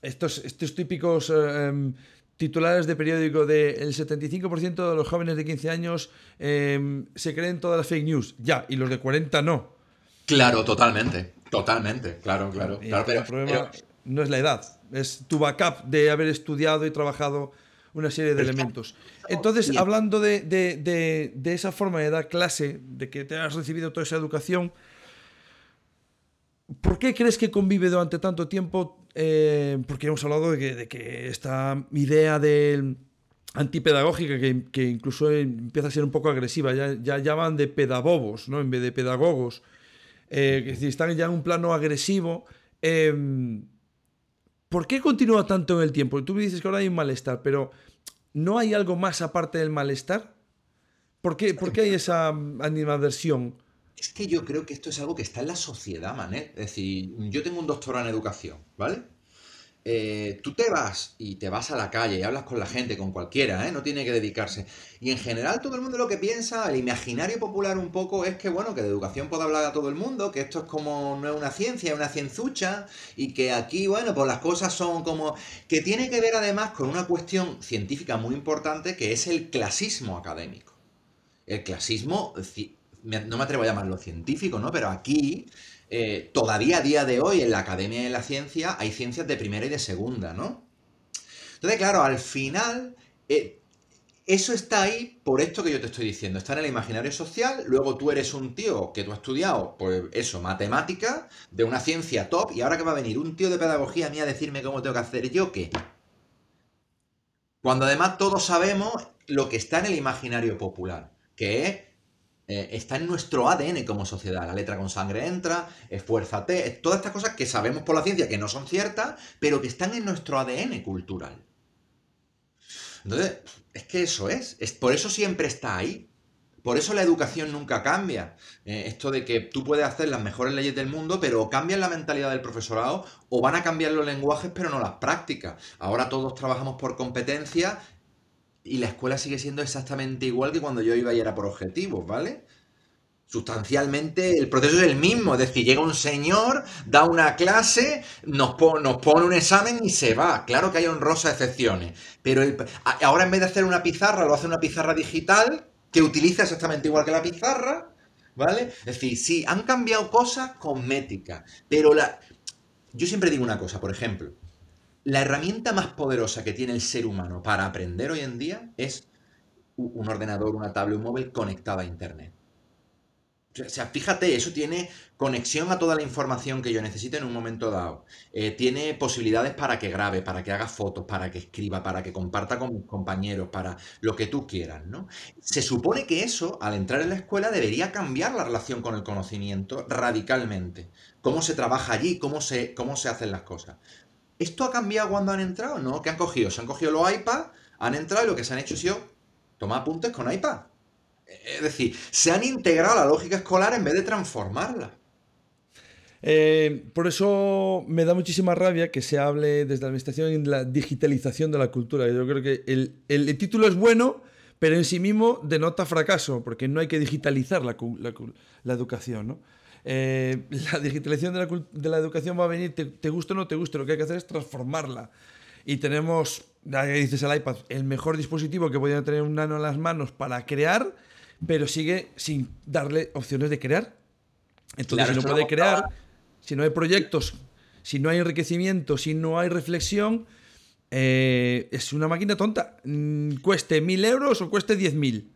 estos, estos típicos em, titulares de periódico de el 75% de los jóvenes de 15 años em, se creen todas las fake news. Ya, y los de 40 no. Claro, totalmente. Totalmente, claro, claro. claro el problema no es la edad, es tu backup de haber estudiado y trabajado una serie de elementos. Entonces, hablando de, esa forma de dar clase, de que te has recibido toda esa educación, ¿por qué crees que convive durante tanto tiempo? Eh, porque hemos hablado de que, esta idea de antipedagógica, que, incluso empieza a ser un poco agresiva, ya, ya llaman de pedagogos, ¿no? En vez de pedagogos. Eh, es decir, están ya en un plano agresivo. Em, ¿Por qué continúa tanto en el tiempo? Tú me dices que ahora hay un malestar, pero ¿no hay algo más aparte del malestar? ¿Por qué, hay esa animadversión? Es que yo creo que esto es algo que está en la sociedad, man. Es decir, yo tengo un doctorado en educación, ¿vale? eh, tú te vas y te vas a la calle y hablas con la gente, con cualquiera, ¿eh? no tiene que dedicarse. Y en general todo el mundo lo que piensa, el imaginario popular un poco es que, bueno, que de educación puede hablar a todo el mundo, que esto es como, no es una ciencia, es una cienzucha, y que aquí, bueno, pues las cosas son como... que tiene que ver además con una cuestión científica muy importante que es el clasismo académico. El clasismo, no me atrevo a llamarlo científico, ¿no? Pero aquí eh, todavía a día de hoy en la Academia de la Ciencia hay ciencias de primera y de segunda, ¿no? Entonces, claro, al final, eh, eso está ahí por esto que yo te estoy diciendo. Está en el imaginario social, luego tú eres un tío que tú has estudiado, pues eso, matemática, de una ciencia top, y ahora que va a venir un tío de pedagogía a mí a decirme cómo tengo que hacer yo, ¿qué? Cuando además todos sabemos lo que está en el imaginario popular, que es eh, está en nuestro ADN como sociedad. La letra con sangre entra, esfuérzate, todas estas cosas que sabemos por la ciencia que no son ciertas, pero que están en nuestro ADN cultural. Entonces, es que eso es, es por eso siempre está ahí. Por eso la educación nunca cambia. Eh, esto de que tú puedes hacer las mejores leyes del mundo, pero cambian la mentalidad del profesorado o van a cambiar los lenguajes, pero no las prácticas. Ahora todos trabajamos por competencia y la escuela sigue siendo exactamente igual que cuando yo iba y era por objetivos, ¿vale? Sustancialmente el proceso es el mismo, es decir, llega un señor, da una clase, nos, nos pone un examen y se va. Claro que hay honrosas excepciones, pero ahora en vez de hacer una pizarra, lo hace una pizarra digital que utiliza exactamente igual que la pizarra, ¿vale? Es decir, sí, han cambiado cosas cosméticas, pero la... yo siempre digo una cosa, por ejemplo, la herramienta más poderosa que tiene el ser humano para aprender hoy en día es un ordenador, una tablet, un móvil conectado a Internet. O sea, fíjate, eso tiene conexión a toda la información que yo necesito en un momento dado. Eh, tiene posibilidades para que grabe, para que haga fotos, para que escriba, para que comparta con mis compañeros, para lo que tú quieras, ¿no? Se supone que eso, al entrar en la escuela, debería cambiar la relación con el conocimiento radicalmente. Cómo se trabaja allí, cómo se, cómo se hacen las cosas. ¿Esto ha cambiado cuando han entrado? No, ¿qué han cogido? Se han cogido los iPads, han entrado y lo que se han hecho es sido tomar apuntes con iPad. Es decir, se han integrado la lógica escolar en vez de transformarla. Eh, por eso me da muchísima rabia que se hable desde la administración de la digitalización de la cultura. Yo creo que el, título es bueno, pero en sí mismo denota fracaso, porque no hay que digitalizar la, la educación. ¿no? Eh, *laughs* la digitalización de la, educación va a venir, te, guste o no te guste, lo que hay que hacer es transformarla. Y tenemos, ya dices el iPad, el mejor dispositivo que podía tener un nano en las manos para crear, pero sigue sin darle opciones de crear. Entonces, si no puede crear, si no hay proyectos, si no hay enriquecimiento, si no hay reflexión, eh, es una máquina tonta. Mm, cueste mil euros o cueste diez mil.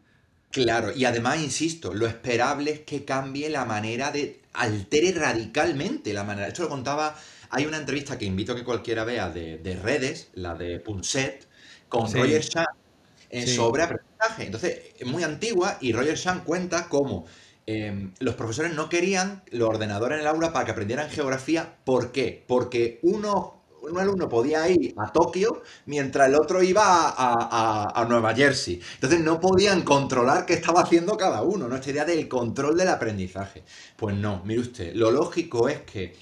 Claro, y además, insisto, lo esperable es que cambie la manera de. altere radicalmente la manera. Esto lo contaba. Hay una entrevista que invito a que cualquiera vea de, redes, la de Punset, con Roger Shah eh, sobre aprendizaje. Entonces, es muy antigua y Roger Shah cuenta cómo em, los profesores no querían los ordenadores en el aula para que aprendieran geografía. ¿Por qué? Porque uno un alumno podía ir a Tokio mientras el otro iba a, Nueva Jersey. Entonces no podían controlar qué estaba haciendo cada uno, ¿no? Esta idea del control del aprendizaje. Pues no, mire usted, lo lógico es que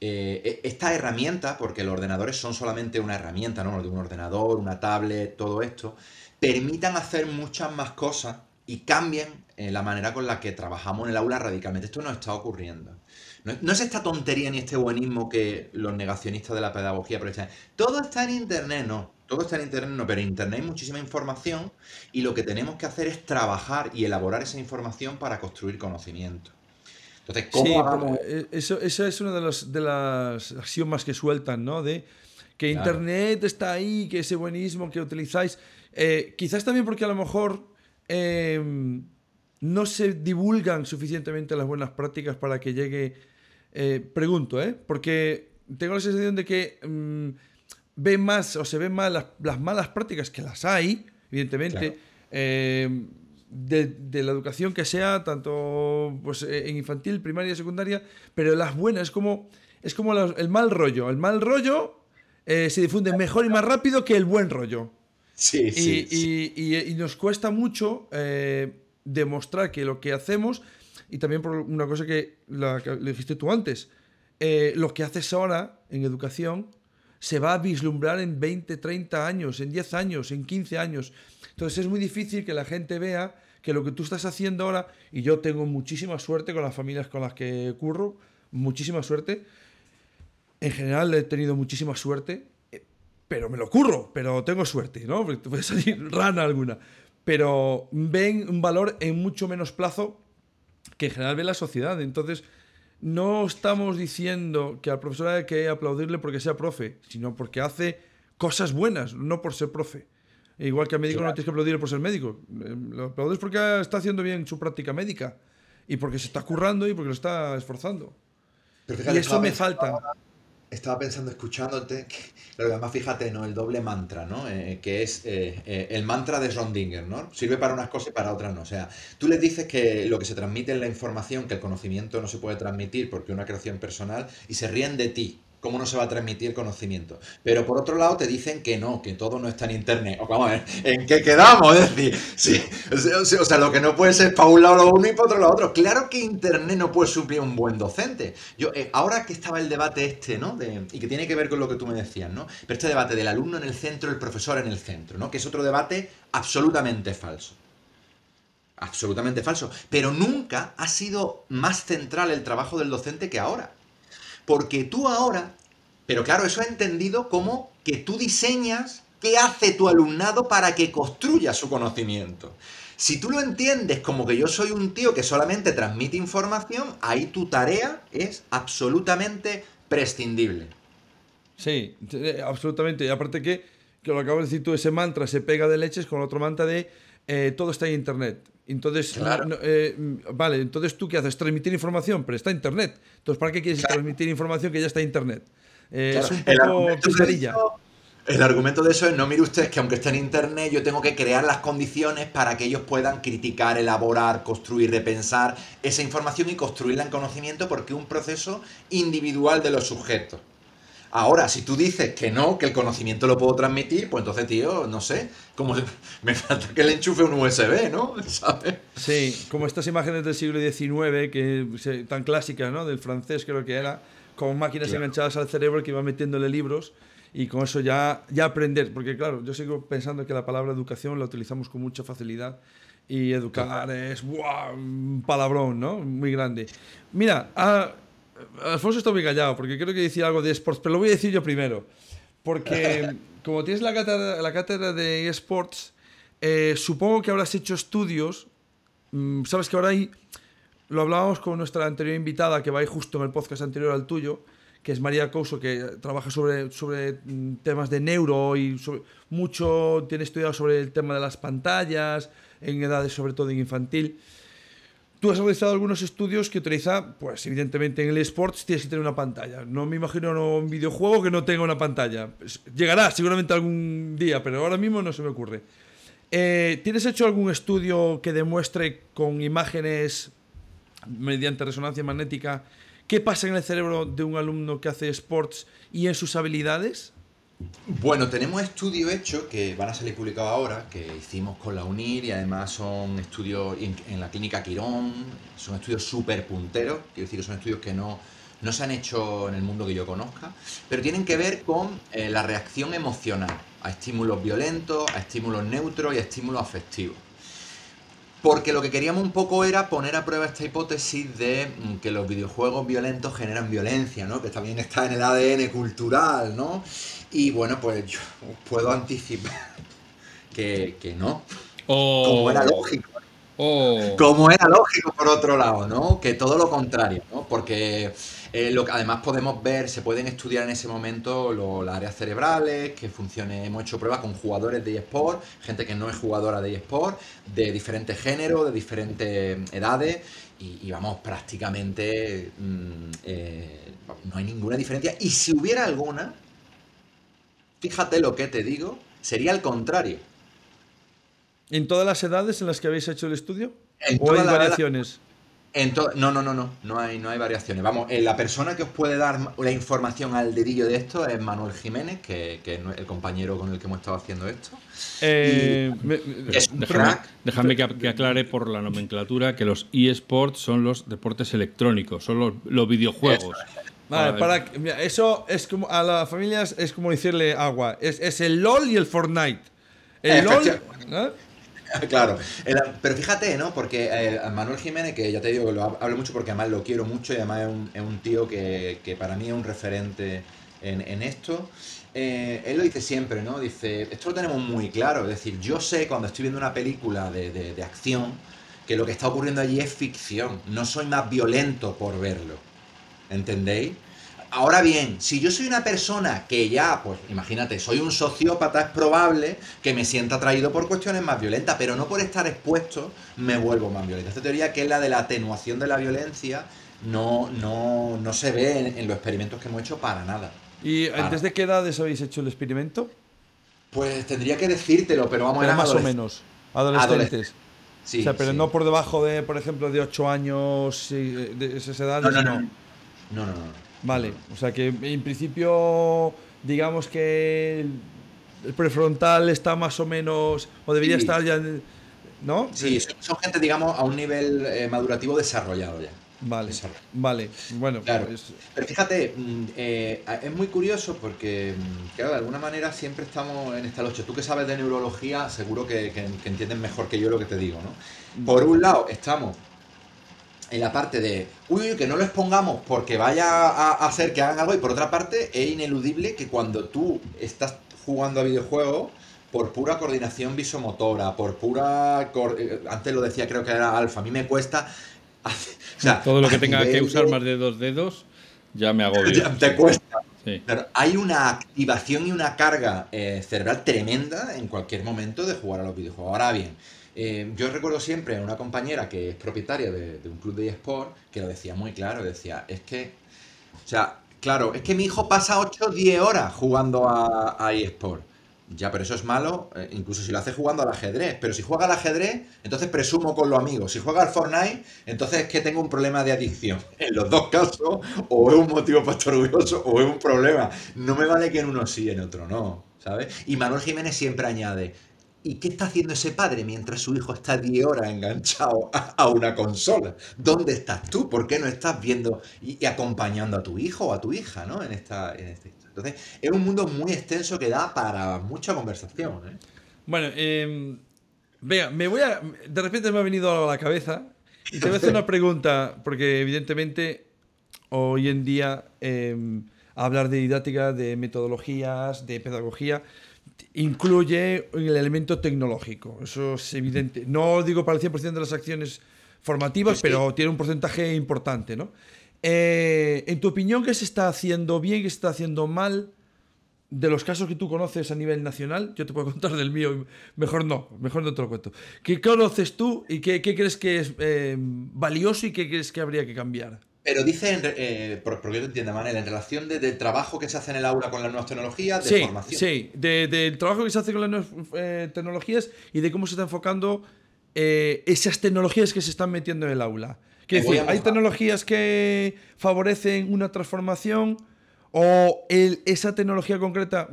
eh, e, esta herramienta, porque los ordenadores son solamente una herramienta, ¿no? De un ordenador, una tablet, todo esto, permitan hacer muchas más cosas y cambien eh, la manera con la que trabajamos en el aula radicalmente. Esto nos está ocurriendo. No, es esta tontería ni este buenismo que los negacionistas de la pedagogía aprovechan. Todo está en Internet, no. Todo está en Internet, no, pero en Internet hay muchísima información y lo que tenemos que hacer es trabajar y elaborar esa información para construir conocimiento. Entonces, ¿cómo hagamos? Eh, eso, eso, es una de, los, de las axiomas que sueltan, ¿no? De que Internet está ahí, que ese buenismo que utilizáis. Eh, quizás también porque a lo mejor em, no se divulgan suficientemente las buenas prácticas para que llegue eh, pregunto, ¿eh? Porque tengo la sensación de que mm, ven más o se ven más las, malas prácticas, que las hay, evidentemente, eh, de, la educación que sea, tanto pues, en infantil, primaria, secundaria, pero las buenas, es como, es como el mal rollo. El mal rollo eh, se difunde mejor y más rápido que el buen rollo. Sí, sí, y, nos cuesta mucho demostrar que lo que hacemos y también por una cosa que, le dijiste tú antes. Eh, lo que haces ahora en educación se va a vislumbrar en 20, 30 años, en 10 años, en 15 años. Entonces es muy difícil que la gente vea que lo que tú estás haciendo ahora, y yo tengo muchísima suerte con las familias con las que curro, muchísima suerte. En general he tenido muchísima suerte, eh, pero me lo curro, pero tengo suerte, ¿no? Porque puede salir *laughs* rana alguna. Pero ven un valor en mucho menos plazo que en general ve la sociedad. Entonces, no estamos diciendo que al profesor hay que aplaudirle porque sea profe, sino porque hace cosas buenas, no por ser profe. Igual que al médico no tienes que aplaudirle por ser médico. Eh, lo aplaudes porque está haciendo bien su práctica médica y porque se está currando y porque lo está esforzando. y eso me falta. Estaba pensando, escuchándote, que, además fíjate, ¿no? El doble mantra, ¿no? Eh, que es eh, el mantra de Rondinger, ¿no? Sirve para unas cosas y para otras no. O sea, tú les dices que lo que se transmite es la información, que el conocimiento no se puede transmitir porque es una creación personal, y se ríen de ti cómo no se va a transmitir conocimiento. Pero por otro lado te dicen que no, que todo no está en Internet. O vamos a ver, ¿en qué quedamos? Es decir, sí, o sea, lo que no puede ser para un lado lo uno y para otro lo otro. Claro que Internet no puede suplir un buen docente. Yo, eh, ahora que estaba el debate este, ¿no? y que tiene que ver con lo que tú me decías, ¿no? Pero este debate del alumno en el centro, el profesor en el centro, ¿no? Que es otro debate absolutamente falso. Absolutamente falso. Pero nunca ha sido más central el trabajo del docente que ahora. Porque tú ahora, pero claro, eso es entendido como que tú diseñas qué hace tu alumnado para que construya su conocimiento. Si tú lo entiendes como que yo soy un tío que solamente transmite información, ahí tu tarea es absolutamente prescindible. Sí, absolutamente. Y aparte que, que lo acabo de decir tú, ese mantra se pega de leches con otro mantra de eh, todo está en Internet. Entonces, eh, vale, entonces tú qué haces? Transmitir información, pero está Internet. Entonces, ¿para qué quieres transmitir información que ya está en Internet? Eh, es un poco pesadilla. El argumento de eso es, no mire usted que aunque esté en Internet, yo tengo que crear las condiciones para que ellos puedan criticar, elaborar, construir, repensar esa información y construirla en conocimiento porque es un proceso individual de los sujetos. Ahora, si tú dices que no, que el conocimiento lo puedo transmitir, pues entonces, tío, no sé, como *laughs* me falta que le enchufe un USB, ¿no? *laughs* ¿Sabes? Sí, como estas imágenes del siglo XIX, que tan clásicas, ¿no? Del francés creo que era, con máquinas enganchadas al cerebro que iban metiéndole libros y con eso ya, ya aprender, porque claro, yo sigo pensando que la palabra educación la utilizamos con mucha facilidad y educar es un palabrón, ¿no? Muy grande. Mira, a Alfonso está muy callado porque creo que decía algo de esports, pero lo voy a decir yo primero. Porque *laughs* como tienes la cátedra, la cátedra de esports, eh, supongo que habrás hecho estudios. Mm, sabes que ahora hay. Lo hablábamos con nuestra anterior invitada, que va ahí justo en el podcast anterior al tuyo, que es María Couso, que trabaja sobre, sobre mm, temas de neuro y mucho tiene estudiado sobre el tema de las pantallas, en edades sobre todo en infantil. Tú has realizado algunos estudios que utiliza, pues evidentemente en el esports tienes que tener una pantalla. No me imagino un videojuego que no tenga una pantalla. Pues, llegará seguramente algún día, pero ahora mismo no se me ocurre. Eh, ¿Tienes hecho algún estudio que demuestre con imágenes mediante resonancia magnética qué pasa en el cerebro de un alumno que hace sports y en sus habilidades? Bueno, tenemos estudios hechos que van a salir publicados ahora, que hicimos con la UNIR y además son estudios en, la clínica Quirón, son estudios súper punteros, quiero decir que son estudios que no, no se han hecho en el mundo que yo conozca, pero tienen que ver con eh, la reacción emocional a estímulos violentos, a estímulos neutros y a estímulos afectivos. Porque lo que queríamos un poco era poner a prueba esta hipótesis de mm, que los videojuegos violentos generan violencia, ¿no? Que también está en el ADN cultural, ¿no? Y bueno, pues yo puedo anticipar *laughs* que, no. Como era lógico. Como era lógico, por otro lado, ¿no? Que todo lo contrario, ¿no? Porque eh, lo que además podemos ver, se pueden estudiar en ese momento las áreas cerebrales, que funcione, hemos hecho pruebas con jugadores de eSport, gente que no es jugadora de eSport, de diferentes géneros, de diferentes edades, y, vamos, prácticamente mm, eh, no hay ninguna diferencia. Y si hubiera alguna, fíjate lo que te digo, sería el contrario. ¿En todas las edades en las que habéis hecho el estudio? ¿O hay variaciones? no, no, no, no, no hay, no hay variaciones. Vamos, eh, la persona que os puede dar la información al dedillo de esto es Manuel Jiménez, que, es el compañero con el que hemos estado haciendo esto. Eh, déjame, que, aclare por la nomenclatura que los eSports son los deportes electrónicos, son los, videojuegos. Vale, para, eso es como a las familias es como decirle agua. Es, el LOL y el Fortnite. El LOL. *laughs* Claro, pero fíjate, ¿no? Porque eh, Manuel Jiménez, que ya te digo que lo hablo mucho porque además lo quiero mucho y además es un, tío que, para mí es un referente en, esto. Eh, él lo dice siempre, ¿no? Dice, esto lo tenemos muy claro, es decir, yo sé cuando estoy viendo una película de, de acción que lo que está ocurriendo allí es ficción, no soy más violento por verlo, ¿entendéis? Ahora bien, si yo soy una persona que ya, pues imagínate, soy un sociópata, es probable que me sienta atraído por cuestiones más violentas, pero no por estar expuesto me vuelvo más violento. Esta teoría, que es la de la atenuación de la violencia, no, no, no se ve en, los experimentos que hemos hecho para nada. ¿Y desde qué edades habéis hecho el experimento? Pues tendría que decírtelo, pero vamos a ver. Más o menos. Adolescentes. Sí, o sea, pero no por debajo de, por ejemplo, de 8 años, de esas edades, no. no. no, no, no. Vale, o sea que en principio, digamos que el prefrontal está más o menos, o debería estar ya, ¿no? Sí, son, gente, digamos, a un nivel eh, madurativo desarrollado ya. Vale, vale, bueno. Claro. Pues Pero fíjate, mm, eh, es muy curioso porque, mm, claro, de alguna manera siempre estamos en esta lucha. Tú que sabes de neurología, seguro que, que entiendes mejor que yo lo que te digo, ¿no? Por un lado, estamos en la parte de, uy, que no lo expongamos porque vaya a hacer que hagan algo, y por otra parte, es ineludible que cuando tú estás jugando a videojuegos, por pura coordinación visomotora, por pura. Eh, antes lo decía, creo que era alfa, a mí me cuesta. o sea, Todo lo que tenga que usar más de dos dedos, ya me hago *laughs* Ya te cuesta. hay una activación y una carga eh, cerebral tremenda en cualquier momento de jugar a los videojuegos. Ahora bien, eh, yo recuerdo siempre a una compañera que es propietaria de, un club de eSport que lo decía muy claro, decía, es que, o sea, claro, es que mi hijo pasa 8 o 10 horas jugando a, a eSport. Ya, pero eso es malo, eh, incluso si lo hace jugando al ajedrez. Pero si juega al ajedrez, entonces presumo con los amigos. Si juega al Fortnite, entonces es que tengo un problema de adicción. *laughs* En los dos casos, o es un motivo para estar orgulloso o es un problema. No me vale que en uno sí, en otro no, ¿sabes? Y Manuel Jiménez siempre añade, ¿Y qué está haciendo ese padre mientras su hijo está 10 horas enganchado a, una consola? ¿Dónde estás tú? ¿Por qué no estás viendo y, acompañando a tu hijo o a tu hija ¿no? en, esta, en Entonces, es un mundo muy extenso que da para mucha conversación. ¿eh? Bueno, eh, vea, me voy a. De repente me ha venido a la cabeza y te voy a hacer una *laughs* pregunta, porque evidentemente hoy en día em, hablar de didáctica, de metodologías, de pedagogía incluye el elemento tecnológico. Eso es evidente. No digo para el 100% de las acciones formativas, pero tiene un porcentaje importante, ¿no? Eh, en tu opinión, ¿qué se está haciendo bien, qué se está haciendo mal? De los casos que tú conoces a nivel nacional, yo te puedo *laughs* contar del mío, mejor no, mejor no te lo cuento. ¿Qué conoces tú y qué, crees que es eh, valioso y qué crees que habría que cambiar? Pero dice, eh, por, porque yo te entiendo, Manel, en relación de, trabajo que se hace en el aula con las nuevas tecnologías, de formación. Sí, del trabajo que se hace con las nuevas eh, tecnologías y de cómo se está enfocando eh, esas tecnologías que se están metiendo en el aula. Quiero decir, hay tecnologías que favorecen una transformación o esa tecnología concreta.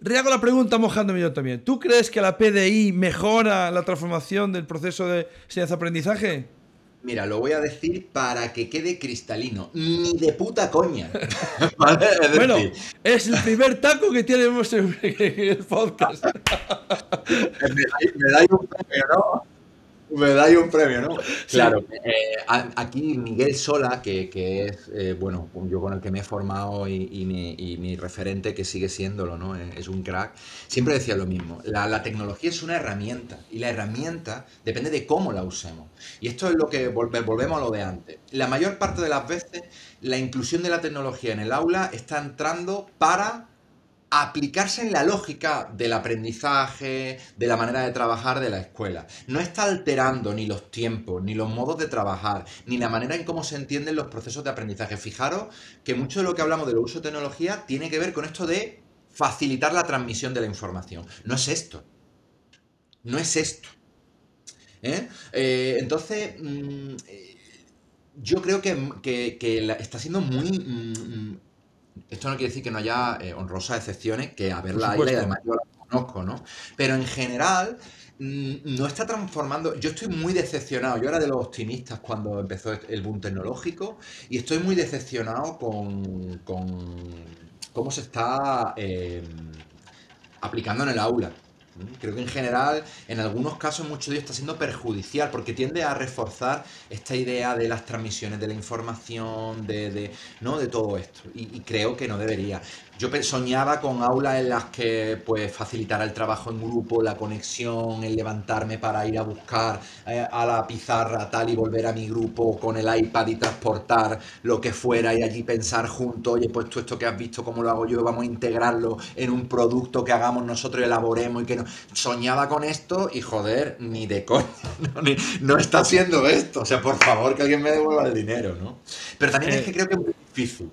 Rehago la pregunta mojándome yo también. ¿Tú crees que la PDI mejora la transformación del proceso de enseñanza-aprendizaje? Mira, lo voy a decir para que quede cristalino. Ni de puta coña. *laughs* bueno, es el primer taco que tenemos en el podcast. *laughs* me, da, un premio, ¿no? Me da un premio, ¿no? Claro, eh, aquí Miguel Sola, que, es, eh, bueno, yo con el que me he formado y, mi, referente, que sigue siéndolo, ¿no? Eh, es un crack, siempre decía lo mismo. La, tecnología es una herramienta y la herramienta depende de cómo la usemos. Y esto es lo que volvemos a lo de antes. La mayor parte de las veces, la inclusión de la tecnología en el aula está entrando para aplicarse en la lógica del aprendizaje, de la manera de trabajar de la escuela. No está alterando ni los tiempos, ni los modos de trabajar, ni la manera en cómo se entienden los procesos de aprendizaje. Fijaros que mucho de lo que hablamos del uso de tecnología tiene que ver con esto de facilitar la transmisión de la información. No es esto. No es esto. ¿Eh? Eh, entonces, mm, eh, yo creo que, está siendo muy... Mm, esto no quiere decir que no haya eh, honrosas excepciones, que a verla y además yo la conozco, ¿no? Pero en general, mm, no está transformando. Yo estoy muy decepcionado. Yo era de los optimistas cuando empezó el boom tecnológico y estoy muy decepcionado con, cómo se está eh, aplicando en el aula. Creo que en general, en algunos casos, mucho de ello está siendo perjudicial porque tiende a reforzar esta idea de las transmisiones de la información, de, ¿no? de todo esto. y, creo que no debería. Yo soñaba con aulas en las que pues facilitara el trabajo en grupo, la conexión, el levantarme para ir a buscar eh, a la pizarra tal y volver a mi grupo con el iPad y transportar lo que fuera y allí pensar juntos, oye, pues tú esto que has visto, cómo lo hago yo, vamos a integrarlo en un producto que hagamos nosotros, elaboremos y que no. Soñaba con esto y joder, ni de coña, *laughs* no, está haciendo esto. O sea, por favor, que alguien me devuelva el dinero, ¿no? Pero también es eh, que creo que es muy difícil.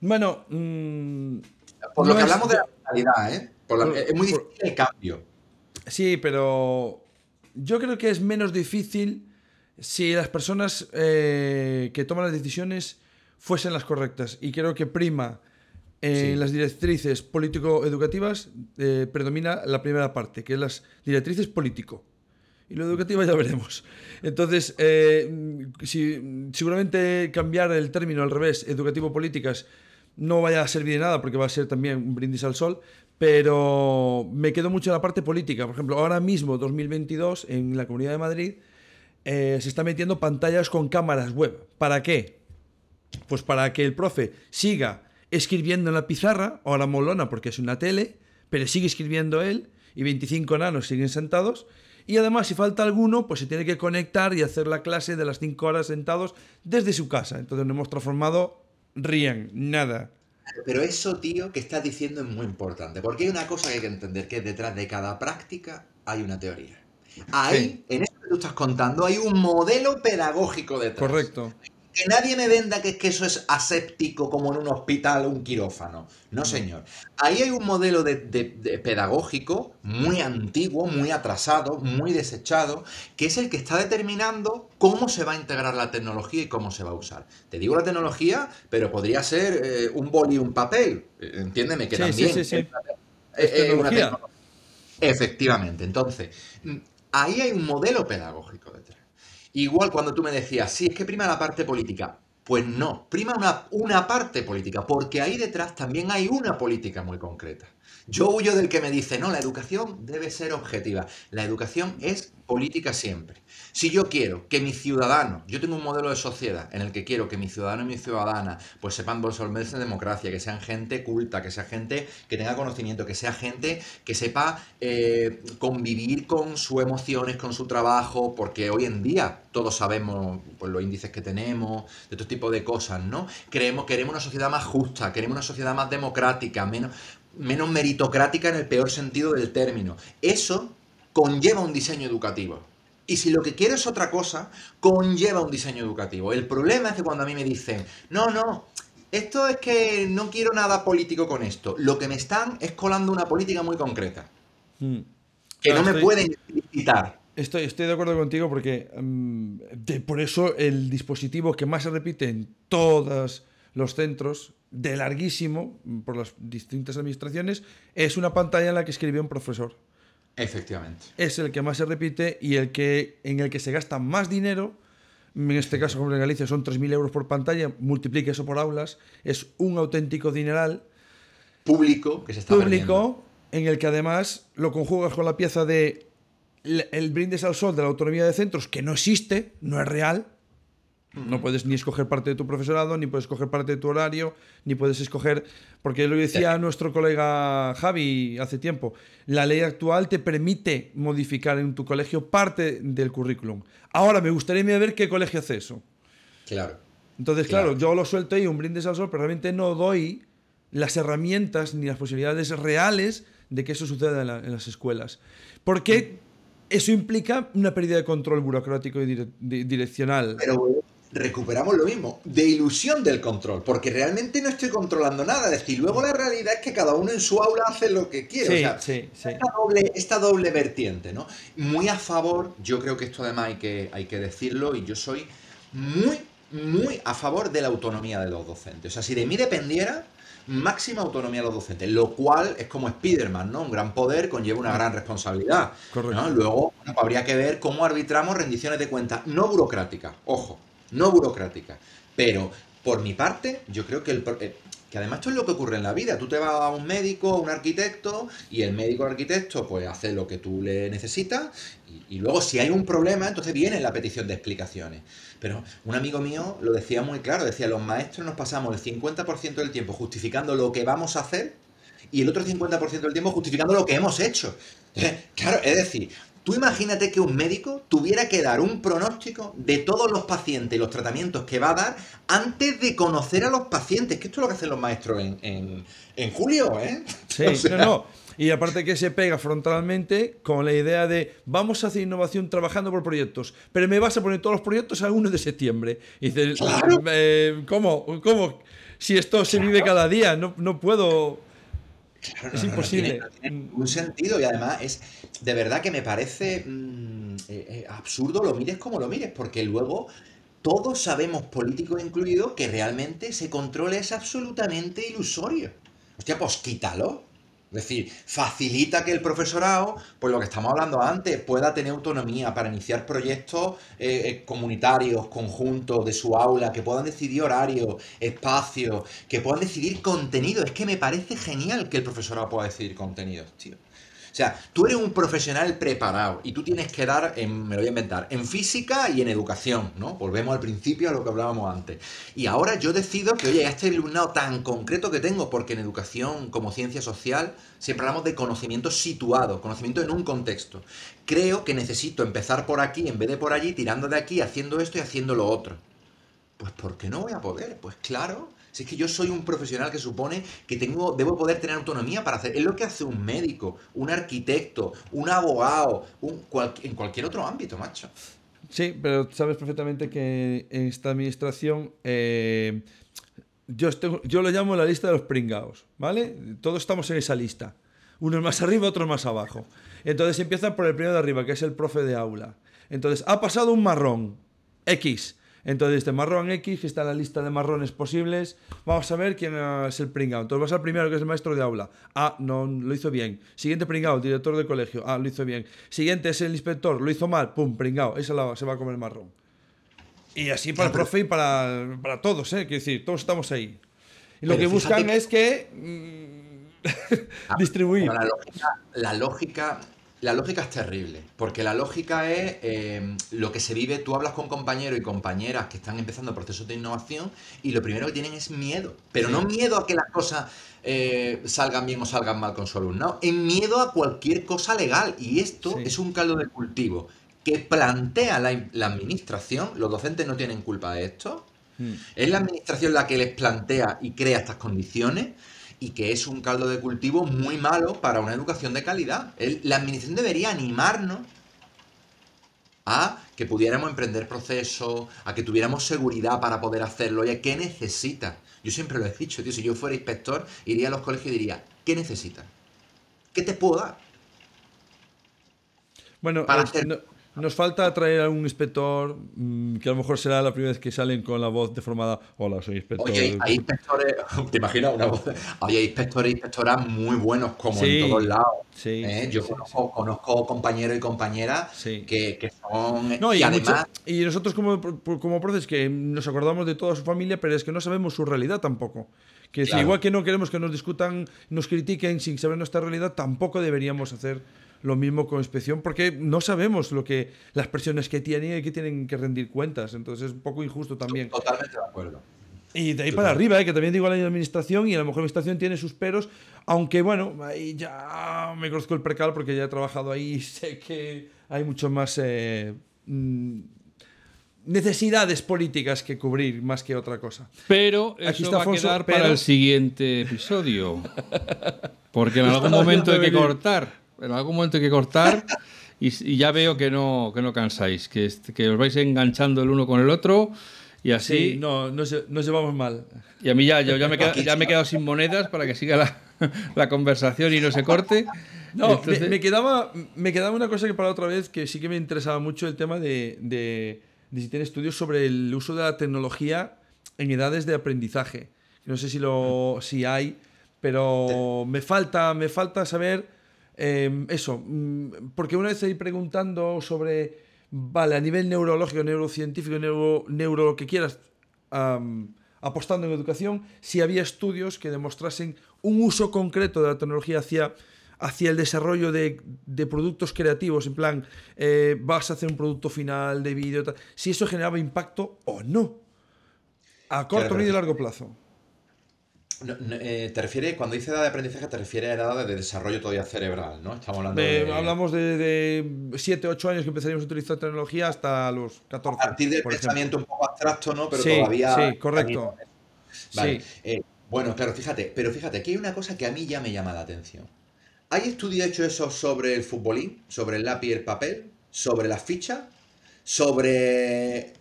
Bueno, mm, por lo que hablamos de la realidad, ¿eh? es muy difícil el cambio. Sí, pero yo creo que es menos difícil si las personas eh, que toman las decisiones fuesen las correctas. Y creo que prima en las directrices político-educativas eh, predomina la primera parte, que es las directrices político. Y lo educativo ya veremos. Entonces, si, seguramente cambiar el término al revés, educativo-políticas, no vaya a servir de nada porque va a ser también un brindis al sol, pero me quedo mucho en la parte política. Por ejemplo, ahora mismo, 2022, en la Comunidad de Madrid, eh, se está metiendo pantallas con cámaras web. ¿Para qué? Pues para que el profe siga escribiendo en la pizarra, o a la molona porque es una tele, pero sigue escribiendo él y 25 nanos siguen sentados. Y además, si falta alguno, pues se tiene que conectar y hacer la clase de las 5 horas sentados desde su casa. Entonces nos hemos transformado rían, nada. Pero eso, tío, que estás diciendo es muy importante, porque hay una cosa que hay que entender, que detrás de cada práctica hay una teoría. Ahí, en eso que tú estás contando, hay un modelo pedagógico detrás. Correcto que nadie me venda que, que eso es aséptico como en un hospital o un quirófano. No, señor. Ahí hay un modelo de, pedagógico muy antiguo, muy atrasado, muy desechado, que es el que está determinando cómo se va a integrar la tecnología y cómo se va a usar. Te digo la tecnología, pero podría ser eh, un boli y un papel. Entiéndeme que también. Sí, sí, sí. Es una tecnología. Efectivamente. Entonces, mm, ahí hay un modelo pedagógico detrás. Igual cuando tú me decías, sí, es que prima la parte política. Pues no, prima una, una parte política, porque ahí detrás también hay una política muy concreta. Yo huyo del que me dice, no, la educación debe ser objetiva. La educación es política siempre. Si yo quiero que mi ciudadano, yo tengo un modelo de sociedad en el que quiero que mi ciudadano y mi ciudadana pues sepan resolverse en democracia, que sean gente culta, que sea gente que tenga conocimiento, que sea gente que sepa eh, convivir con sus emociones, con su trabajo, porque hoy en día todos sabemos pues, los índices que tenemos, de todo tipo de cosas, ¿no? Queremos, queremos una sociedad más justa, queremos una sociedad más democrática, menos, menos meritocrática en el peor sentido del término. Eso conlleva un diseño educativo. Y si lo que quiero es otra cosa, conlleva un diseño educativo. El problema es que cuando a mí me dicen, no, no, esto es que no quiero nada político con esto, lo que me están es colando una política muy concreta. Hmm. Que no, me pueden quitar. Estoy, estoy de acuerdo contigo porque mm, por eso el dispositivo que más se repite en todos los centros, de larguísimo, por las distintas administraciones, es una pantalla en la que escribe un profesor. Efectivamente. Es el que más se repite y el que, en el que se gasta más dinero. En este caso, como en Galicia, son 3.000 euros por pantalla. Multiplique eso por aulas. Es un auténtico dineral. Público que se está Público en el que además lo conjugas con la pieza de el brindes al sol de la autonomía de centros, que no existe, no es real, no puedes ni escoger parte de tu profesorado, ni puedes escoger parte de tu horario, ni puedes escoger, porque lo decía nuestro colega Javi hace tiempo, la ley actual te permite modificar en tu colegio parte del currículum. Ahora me gustaría ver qué colegio hace eso. Claro. Entonces, claro, yo lo suelto ahí, un brindis al sol, pero realmente no doy las herramientas ni las posibilidades reales de que eso suceda en, las escuelas. Porque eso implica una pérdida de control burocrático y direccional. Pero recuperamos lo mismo, de ilusión del control, porque realmente no estoy controlando nada. Es decir, luego la realidad es que cada uno en su aula hace lo que quiere. Esta, doble, vertiente, ¿no? Muy a favor, yo creo que esto además hay que, hay que decirlo, y yo soy muy muy a favor de la autonomía de los docentes. O sea, si de mí dependiera, máxima autonomía de los docentes, lo cual es como Spider-Man, ¿no? Un gran poder conlleva una gran responsabilidad. Luego habría que ver cómo arbitramos rendiciones de cuentas no burocráticas, ojo, no burocráticas. Pero por mi parte, yo creo que el, eh, que además esto es lo que ocurre en la vida. Tú te vas a un médico, a un arquitecto, y el médico o arquitecto pues hace lo que tú le necesitas, y, luego si hay un problema, entonces viene la petición de explicaciones. Pero un amigo mío lo decía muy claro, decía, los maestros nos pasamos el 50% del tiempo justificando lo que vamos a hacer, y el otro 50% del tiempo justificando lo que hemos hecho. *laughs* Claro, es decir, Tú imagínate que un médico tuviera que dar un pronóstico de todos los pacientes y los tratamientos que va a dar antes de conocer a los pacientes, que esto es lo que hacen los maestros en, julio, ¿eh? Sí, *laughs* no, no. Y aparte que se pega frontalmente con la idea de vamos a hacer innovación trabajando por proyectos, pero me vas a poner todos los proyectos al 1 de septiembre. Y dices, eh, ¿cómo? ¿Cómo? Si esto se vive cada día, no, no puedo es imposible. un sentido y además es de verdad que me parece mm, eh, eh, absurdo, lo mires como lo mires, porque luego todos sabemos, políticos incluidos, que realmente ese control es absolutamente ilusorio. Hostia, pues quítalo. Es decir, facilita que el profesorado, pues lo que estamos hablando antes, pueda tener autonomía para iniciar proyectos eh, comunitarios, conjuntos de su aula, que puedan decidir horarios, espacios, que puedan decidir contenido. Es que me parece genial que el profesorado pueda decidir contenidos, tío. O sea, tú eres un profesional preparado y tú tienes que dar, en, me lo voy a inventar, en física y en educación, ¿no? Volvemos al principio a lo que hablábamos antes. Y ahora yo decido que, oye, este alumnado tan concreto que tengo, porque en educación como ciencia social siempre hablamos de conocimiento situado, conocimiento en un contexto. Creo que necesito empezar por aquí en vez de por allí, tirando de aquí, haciendo esto y haciendo lo otro. Pues ¿por qué no voy a poder? Pues claro, si es que yo soy un profesional que supone que tengo, debo poder tener autonomía para hacer. Es lo que hace un médico, un arquitecto, un abogado, en cualquier otro ámbito, macho. Sí, pero sabes perfectamente que en esta administración eh, yo, yo lo llamo la lista de los pringados, ¿vale? Todos estamos en esa lista. Unos más arriba, otros más abajo. Entonces empiezan por el primero de arriba, que es el profe de aula. Entonces, ha pasado un marrón, X. Entonces, este marrón X, que está en la lista de marrones posibles, vamos a ver quién es el pringao. Entonces, vas al primero, que es el maestro de aula. Ah, no, lo hizo bien. Siguiente pringao, el director del colegio. Ah, lo hizo bien. Siguiente es el inspector, lo hizo mal. Pum, pringao. Esa se va a comer marrón. Y así para el profe y para, para todos, ¿eh? Quiero decir, todos estamos ahí. Y lo que buscan es que. Mm, *laughs* distribuir. la lógica la lógica es terrible, porque la lógica es eh, lo que se vive, tú hablas con compañeros y compañeras que están empezando procesos de innovación y lo primero que tienen es miedo, pero no miedo a que las cosas eh, salgan bien o salgan mal con su alumnado, es miedo a cualquier cosa legal y esto es un caldo de cultivo que plantea la, la, administración, los docentes no tienen culpa de esto, hmm. es la administración la que les plantea y crea estas condiciones y que es un caldo de cultivo muy malo para una educación de calidad. la administración debería animarnos a que pudiéramos emprender procesos, a que tuviéramos seguridad para poder hacerlo. ¿Y qué necesita? Yo siempre lo he dicho, tío, si yo fuera inspector, iría a los colegios y diría, ¿qué necesitas? ¿Qué te puedo dar? Bueno, para hacer... Nos falta traer a un inspector mm, que a lo mejor será la primera vez que salen con la voz deformada. Hola, soy inspector. Oye, hay inspectores, *laughs* ¿te imaginas una voz? hay inspectores y inspectoras muy buenos, como en todos lados. Sí, ¿eh? Yo conozco, compañeros y compañeras que, son. No, y, además. y nosotros, como, como proces, que nos acordamos de toda su familia, pero es que no sabemos su realidad tampoco. Que igual que no queremos que nos discutan, nos critiquen sin saber nuestra realidad, tampoco deberíamos hacer lo mismo con inspección, porque no sabemos lo que las presiones que tienen y que tienen que rendir cuentas. Entonces es un poco injusto también. Totalmente de acuerdo. Y de ahí para arriba, ¿eh? que también digo la administración y a lo mejor la administración tiene sus peros, aunque bueno, ahí ya me conozco el precal porque ya he trabajado ahí y sé que hay mucho más eh, mm, necesidades políticas que cubrir más que otra cosa. Pero Aquí eso va a quedar para el siguiente episodio. Porque en algún momento hay que cortar en algún momento hay que cortar y, ya veo que no, que no cansáis, que, que os vais enganchando el uno con el otro y así... Sí, no, nos, llevamos mal. Y a mí ya, yo ya me, ya me he quedado sin monedas para que siga la, *laughs* la conversación y no se corte. No, me, quedaba, me quedaba una cosa que para otra vez que sí que me interesaba mucho, el tema de, de, necesiten estudios sobre el uso de la tecnología en edades de aprendizaje. No sé si, lo, si hay, pero me falta, me falta saber em, eso. Mm, porque una vez ahí preguntando sobre, vale, a nivel neurológico, neurocientífico, neuro, neuro lo que quieras, apostando en educación, si había estudios que demostrasen un uso concreto de la tecnología hacia hacia el desarrollo de, productos creativos, en plan, eh, vas a hacer un producto final de vídeo, si eso generaba impacto o no, a corto, medio y largo plazo. Eh, te refieres, cuando dice edad de aprendizaje, te refieres a edad de desarrollo todavía cerebral, ¿no? Estamos hablando de, Hablamos de, 7, 8 años que empezaríamos a utilizar tecnología hasta los 14. A partir del pensamiento un poco abstracto, ¿no? Pero todavía. Sí, correcto. Vale. Eh, bueno, claro, fíjate, pero fíjate, aquí hay una cosa que a mí ya me llama la atención. ¿Hay estudios hechos eso sobre el futbolín? ¿Sobre el lápiz y el papel? ¿Sobre las fichas? ¿Sobre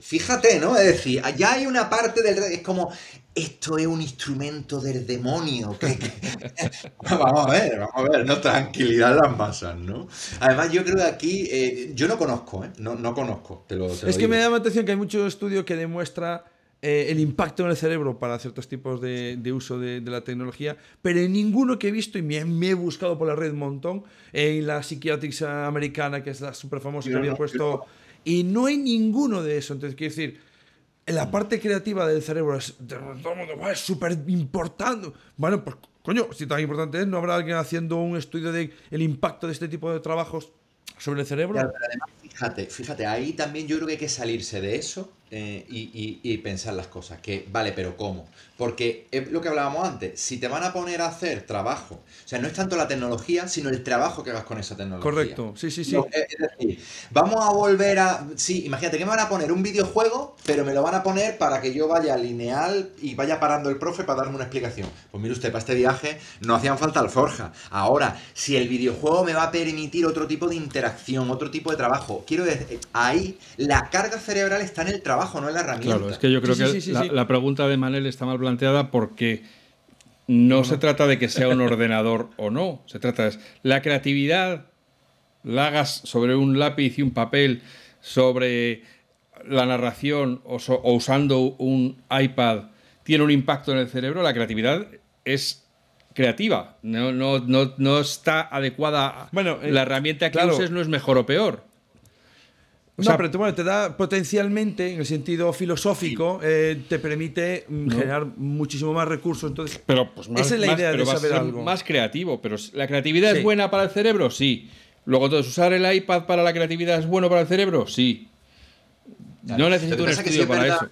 Fíjate, ¿no? Es decir, allá hay una parte del... Es como, esto es un instrumento del demonio. *laughs* vamos a ver, vamos a ver, no, tranquilidad las masas, ¿no? Además, yo creo que aquí, eh, yo no conozco, ¿eh? No, no conozco, te lo, Es que me llama la atención que hay muchos estudios que demuestra eh, el impacto en el cerebro para ciertos tipos de, uso de, la tecnología, pero en ninguno que he visto, y me, he buscado por la red un montón, en la Psychiatrics americana, que es la súper famosa, que había puesto... Y no hay ninguno de eso. Entonces, quiero decir, la parte creativa del cerebro es súper importante. Bueno, pues coño, si tan importante es, ¿no habrá alguien haciendo un estudio del el impacto de este tipo de trabajos sobre el cerebro? además, fíjate, fíjate, ahí también yo creo que hay que salirse de eso eh, y, pensar las cosas. Que, vale, pero ¿cómo? Porque es lo que hablábamos antes. Si te van a poner a hacer trabajo, o sea, no es tanto la tecnología, sino el trabajo que hagas con esa tecnología. Correcto, sí, sí, sí. es decir, vamos a volver a. Sí, imagínate que me van a poner un videojuego, pero me lo van a poner para que yo vaya lineal y vaya parando el profe para darme una explicación. Pues mire usted, para este viaje no hacían falta alforja. Ahora, si el videojuego me va a permitir otro tipo de interacción, otro tipo de trabajo, quiero decir, ahí la carga cerebral está en el trabajo no es la herramienta. Claro, es que yo creo que la, pregunta de Manel está mal planteada porque no se trata de que sea un ordenador o no. Se trata de la creatividad la hagas sobre un lápiz y un papel, sobre la narración o, usando un iPad, tiene un impacto en el cerebro. La creatividad es creativa, no, no, no, está adecuada. Bueno, la herramienta que uses no es mejor o peor no, pero te, bueno, te da potencialmente, en el sentido filosófico, eh, te permite mm, generar muchísimo más recursos. Entonces, pero, pues esa es la idea de saber algo. Más creativo, pero ¿la creatividad es buena para el cerebro? Sí. Luego, entonces, ¿usar el iPad para la creatividad es bueno para el cerebro? Sí. No necesito un estudio para eso.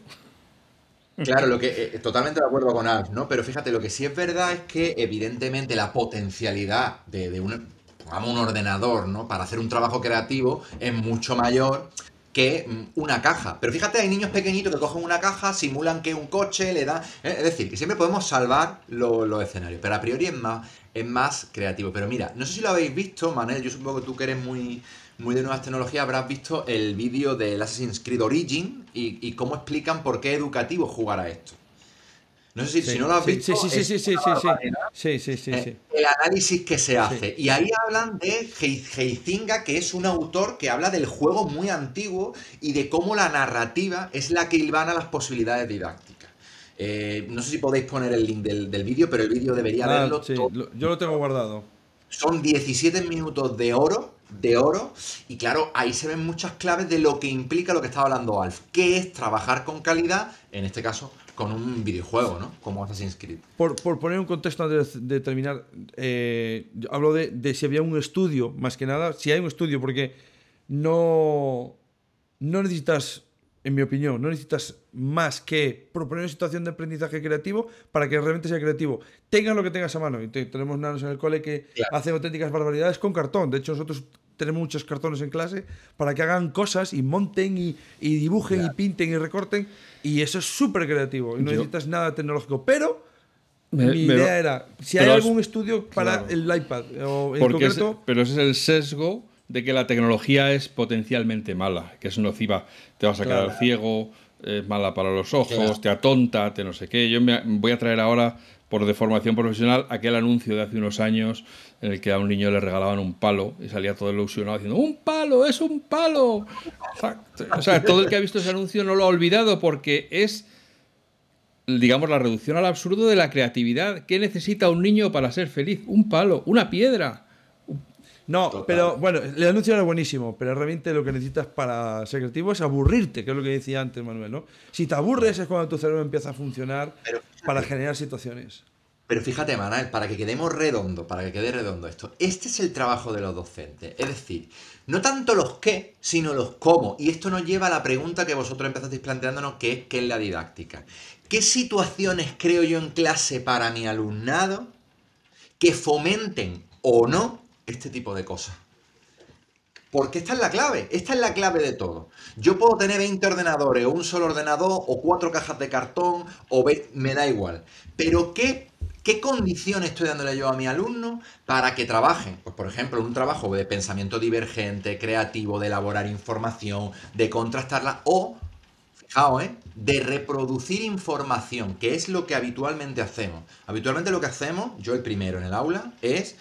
Claro, lo que eh, totalmente de acuerdo con Alf, ¿no? Pero fíjate, lo que sí es verdad es que evidentemente la potencialidad de, de una, pongamos un ordenador, ¿no? Para hacer un trabajo creativo es mucho mayor que mm, una caja. Pero fíjate, hay niños pequeñitos que cogen una caja, simulan que es un coche, le dan... Eh, es decir, que siempre podemos salvar los escenarios, pero a priori es más, es más creativo. Pero mira, no sé si lo habéis visto, Manel, yo supongo que tú que eres muy, muy de nuevas tecnologías, habrás visto el vídeo del Assassin's Creed Origin y, y cómo explican por qué es educativo jugar a esto. No sé si, no lo has visto. Sí, sí, sí, sí, sí, sí, sí, El análisis que se hace. Y ahí hablan de Heizinga, que es un autor que habla del juego muy antiguo y de cómo la narrativa es la que ilvana las posibilidades didácticas. Eh, no sé si podéis poner el link del, vídeo, pero el vídeo debería ah, verlo. yo lo tengo guardado. Son 17 minutos de oro, de oro, y claro, ahí se ven muchas claves de lo que implica lo que estaba hablando Alf, que es trabajar con calidad, en este caso, con un videojuego, ¿no? Como Assassin's Creed. Por, poner un contexto antes de, terminar, eh, hablo de, si había un estudio, más que nada, si hay un estudio, porque no, no necesitas, en mi opinión, no necesitas más que proponer una situación de aprendizaje creativo para que realmente sea creativo. Tengas lo que tengas a mano. Y tenemos nanos en el cole que hacen auténticas barbaridades con cartón. De hecho, nosotros tenemos muchos cartones en clase para que hagan cosas y monten y, dibujen y pinten y recorten. Y eso es súper creativo y no necesitas nada tecnológico. Pero mi idea era, si hay algún estudio para el iPad o en concreto... pero ese es el sesgo de que la tecnología es potencialmente mala, que es nociva. Te vas a quedar ciego, es mala para los ojos, te atonta, te no sé qué. Yo me voy a traer ahora, por deformación profesional, aquel anuncio de hace unos años en el que a un niño le regalaban un palo y salía todo ilusionado diciendo, ¡un palo! ¡Es un palo! O sea, todo el que ha visto ese anuncio no lo ha olvidado porque es, digamos, la reducción al absurdo de la creatividad. ¿Qué necesita un niño para ser feliz? Un palo, una piedra. No, pero bueno, el anuncio era buenísimo, pero realmente lo que necesitas para ser creativo es aburrirte, que es lo que decía antes Manuel, ¿no? Si te aburres es cuando tu cerebro empieza a funcionar para generar situaciones. Pero fíjate, Manuel, para que quedemos redondo, para que quede redondo esto, este es el trabajo de los docentes. Es decir, no tanto los qué, sino los cómo. Y esto nos lleva a la pregunta que vosotros empezasteis planteándonos, que es qué es la didáctica. ¿Qué situaciones creo yo en clase para mi alumnado que fomenten o no este tipo de cosas. Porque esta es la clave, esta es la clave de todo. Yo puedo tener 20 ordenadores, o un solo ordenador, o cuatro cajas de cartón, o me da igual. Pero ¿qué, ¿qué condiciones estoy dándole yo a mi alumno para que trabajen? Pues por ejemplo, un trabajo de pensamiento divergente, creativo, de elaborar información, de contrastarla, o, fijaos, ¿eh? de reproducir información, que es lo que habitualmente hacemos. Habitualmente lo que hacemos, yo el primero en el aula, es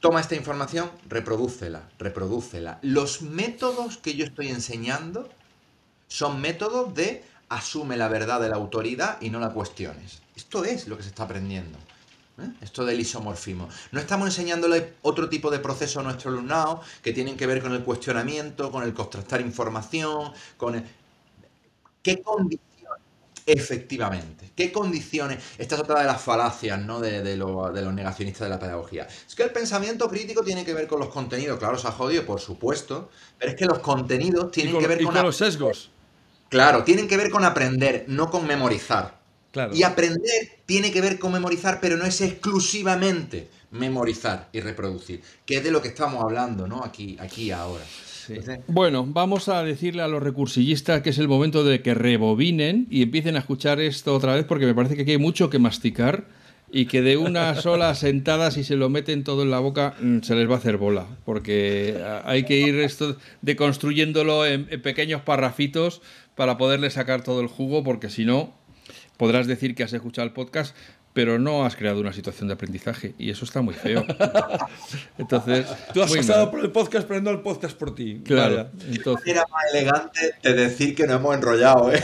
Toma esta información, reprodúcela, reprodúcela. Los métodos que yo estoy enseñando son métodos de asume la verdad de la autoridad y no la cuestiones. Esto es lo que se está aprendiendo. ¿eh? Esto del isomorfismo. No estamos enseñándole otro tipo de proceso a nuestro alumnado que tienen que ver con el cuestionamiento, con el contrastar información, con el... ¿Qué condiciones? Efectivamente. ¿Qué condiciones? Esta es otra de las falacias ¿no? de, los negacionistas de la pedagogía. Es que el pensamiento crítico tiene que ver con los contenidos. Claro, se ha jodido, por supuesto. Pero es que los contenidos tienen que ver con, los sesgos. Claro, tienen que ver con aprender, no con memorizar. Claro. Y aprender tiene que ver con memorizar, pero no es exclusivamente memorizar y reproducir, que es de lo que estamos hablando, ¿no? Aquí, aquí ahora. Bueno, vamos a decirle a los recursillistas que es el momento de que rebobinen y empiecen a escuchar esto otra vez porque me parece que aquí hay mucho que masticar y que de una *laughs* sola sentada, si se lo meten todo en la boca, mm, se les va a hacer bola. Porque hay que ir esto deconstruyéndolo en, en pequeños parrafitos para poderle sacar todo el jugo, porque si no, podrás decir que has escuchado el podcast, pero no has creado una situación de aprendizaje y eso está muy feo. *laughs* Entonces, tú has pasado por el podcast, pero no el podcast por ti. Claro. Entonces... Era más elegante de decir que no hemos enrollado, ¿eh?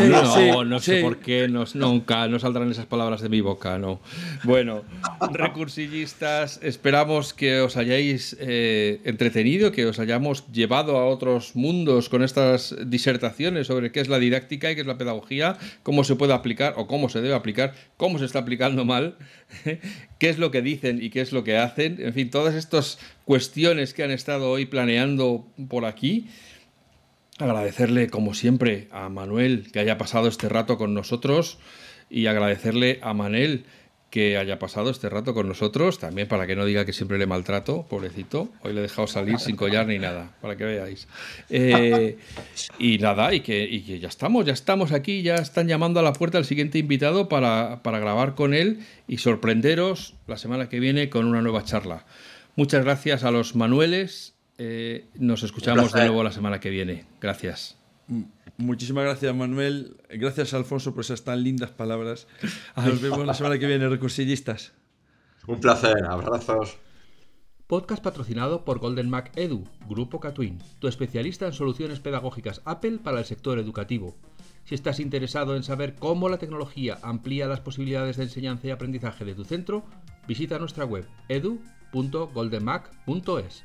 *laughs* no, no sé por qué, nunca no saldrán esas palabras de mi boca, no. Bueno, *laughs* recursillistas, esperamos que os hayáis eh, entretenido, que os hayamos llevado a otros mundos con estas disertaciones sobre qué es la didáctica y qué es la pedagogía, cómo se puede aplicar o cómo se debe aplicar, cómo se está aplicando mal, *laughs* qué es lo que dicen y qué es lo que hacen, en fin, todas estas cuestiones que han estado hoy planeando por aquí. Agradecerle, como siempre, a Manuel que haya pasado este rato con nosotros y agradecerle a Manel que haya pasado este rato con nosotros, también para que no diga que siempre le maltrato, pobrecito. Hoy le he dejado salir sin collar ni nada, para que veáis. Eh, y nada, y que, ya estamos, ya estamos aquí, ya están llamando a la puerta al siguiente invitado para, grabar con él y sorprenderos la semana que viene con una nueva charla. Muchas gracias a los Manueles. Eh, nos escuchamos de nuevo la semana que viene. Gracias. Muchísimas gracias, Manuel. Gracias, Alfonso, por esas tan lindas palabras. Nos vemos la semana que viene, recursillistas. Un placer, abrazos. Podcast patrocinado por Golden Mac Edu, Grupo Catwin, tu especialista en soluciones pedagógicas Apple para el sector educativo. Si estás interesado en saber cómo la tecnología amplía las posibilidades de enseñanza y aprendizaje de tu centro, visita nuestra web edu.goldenmac.es.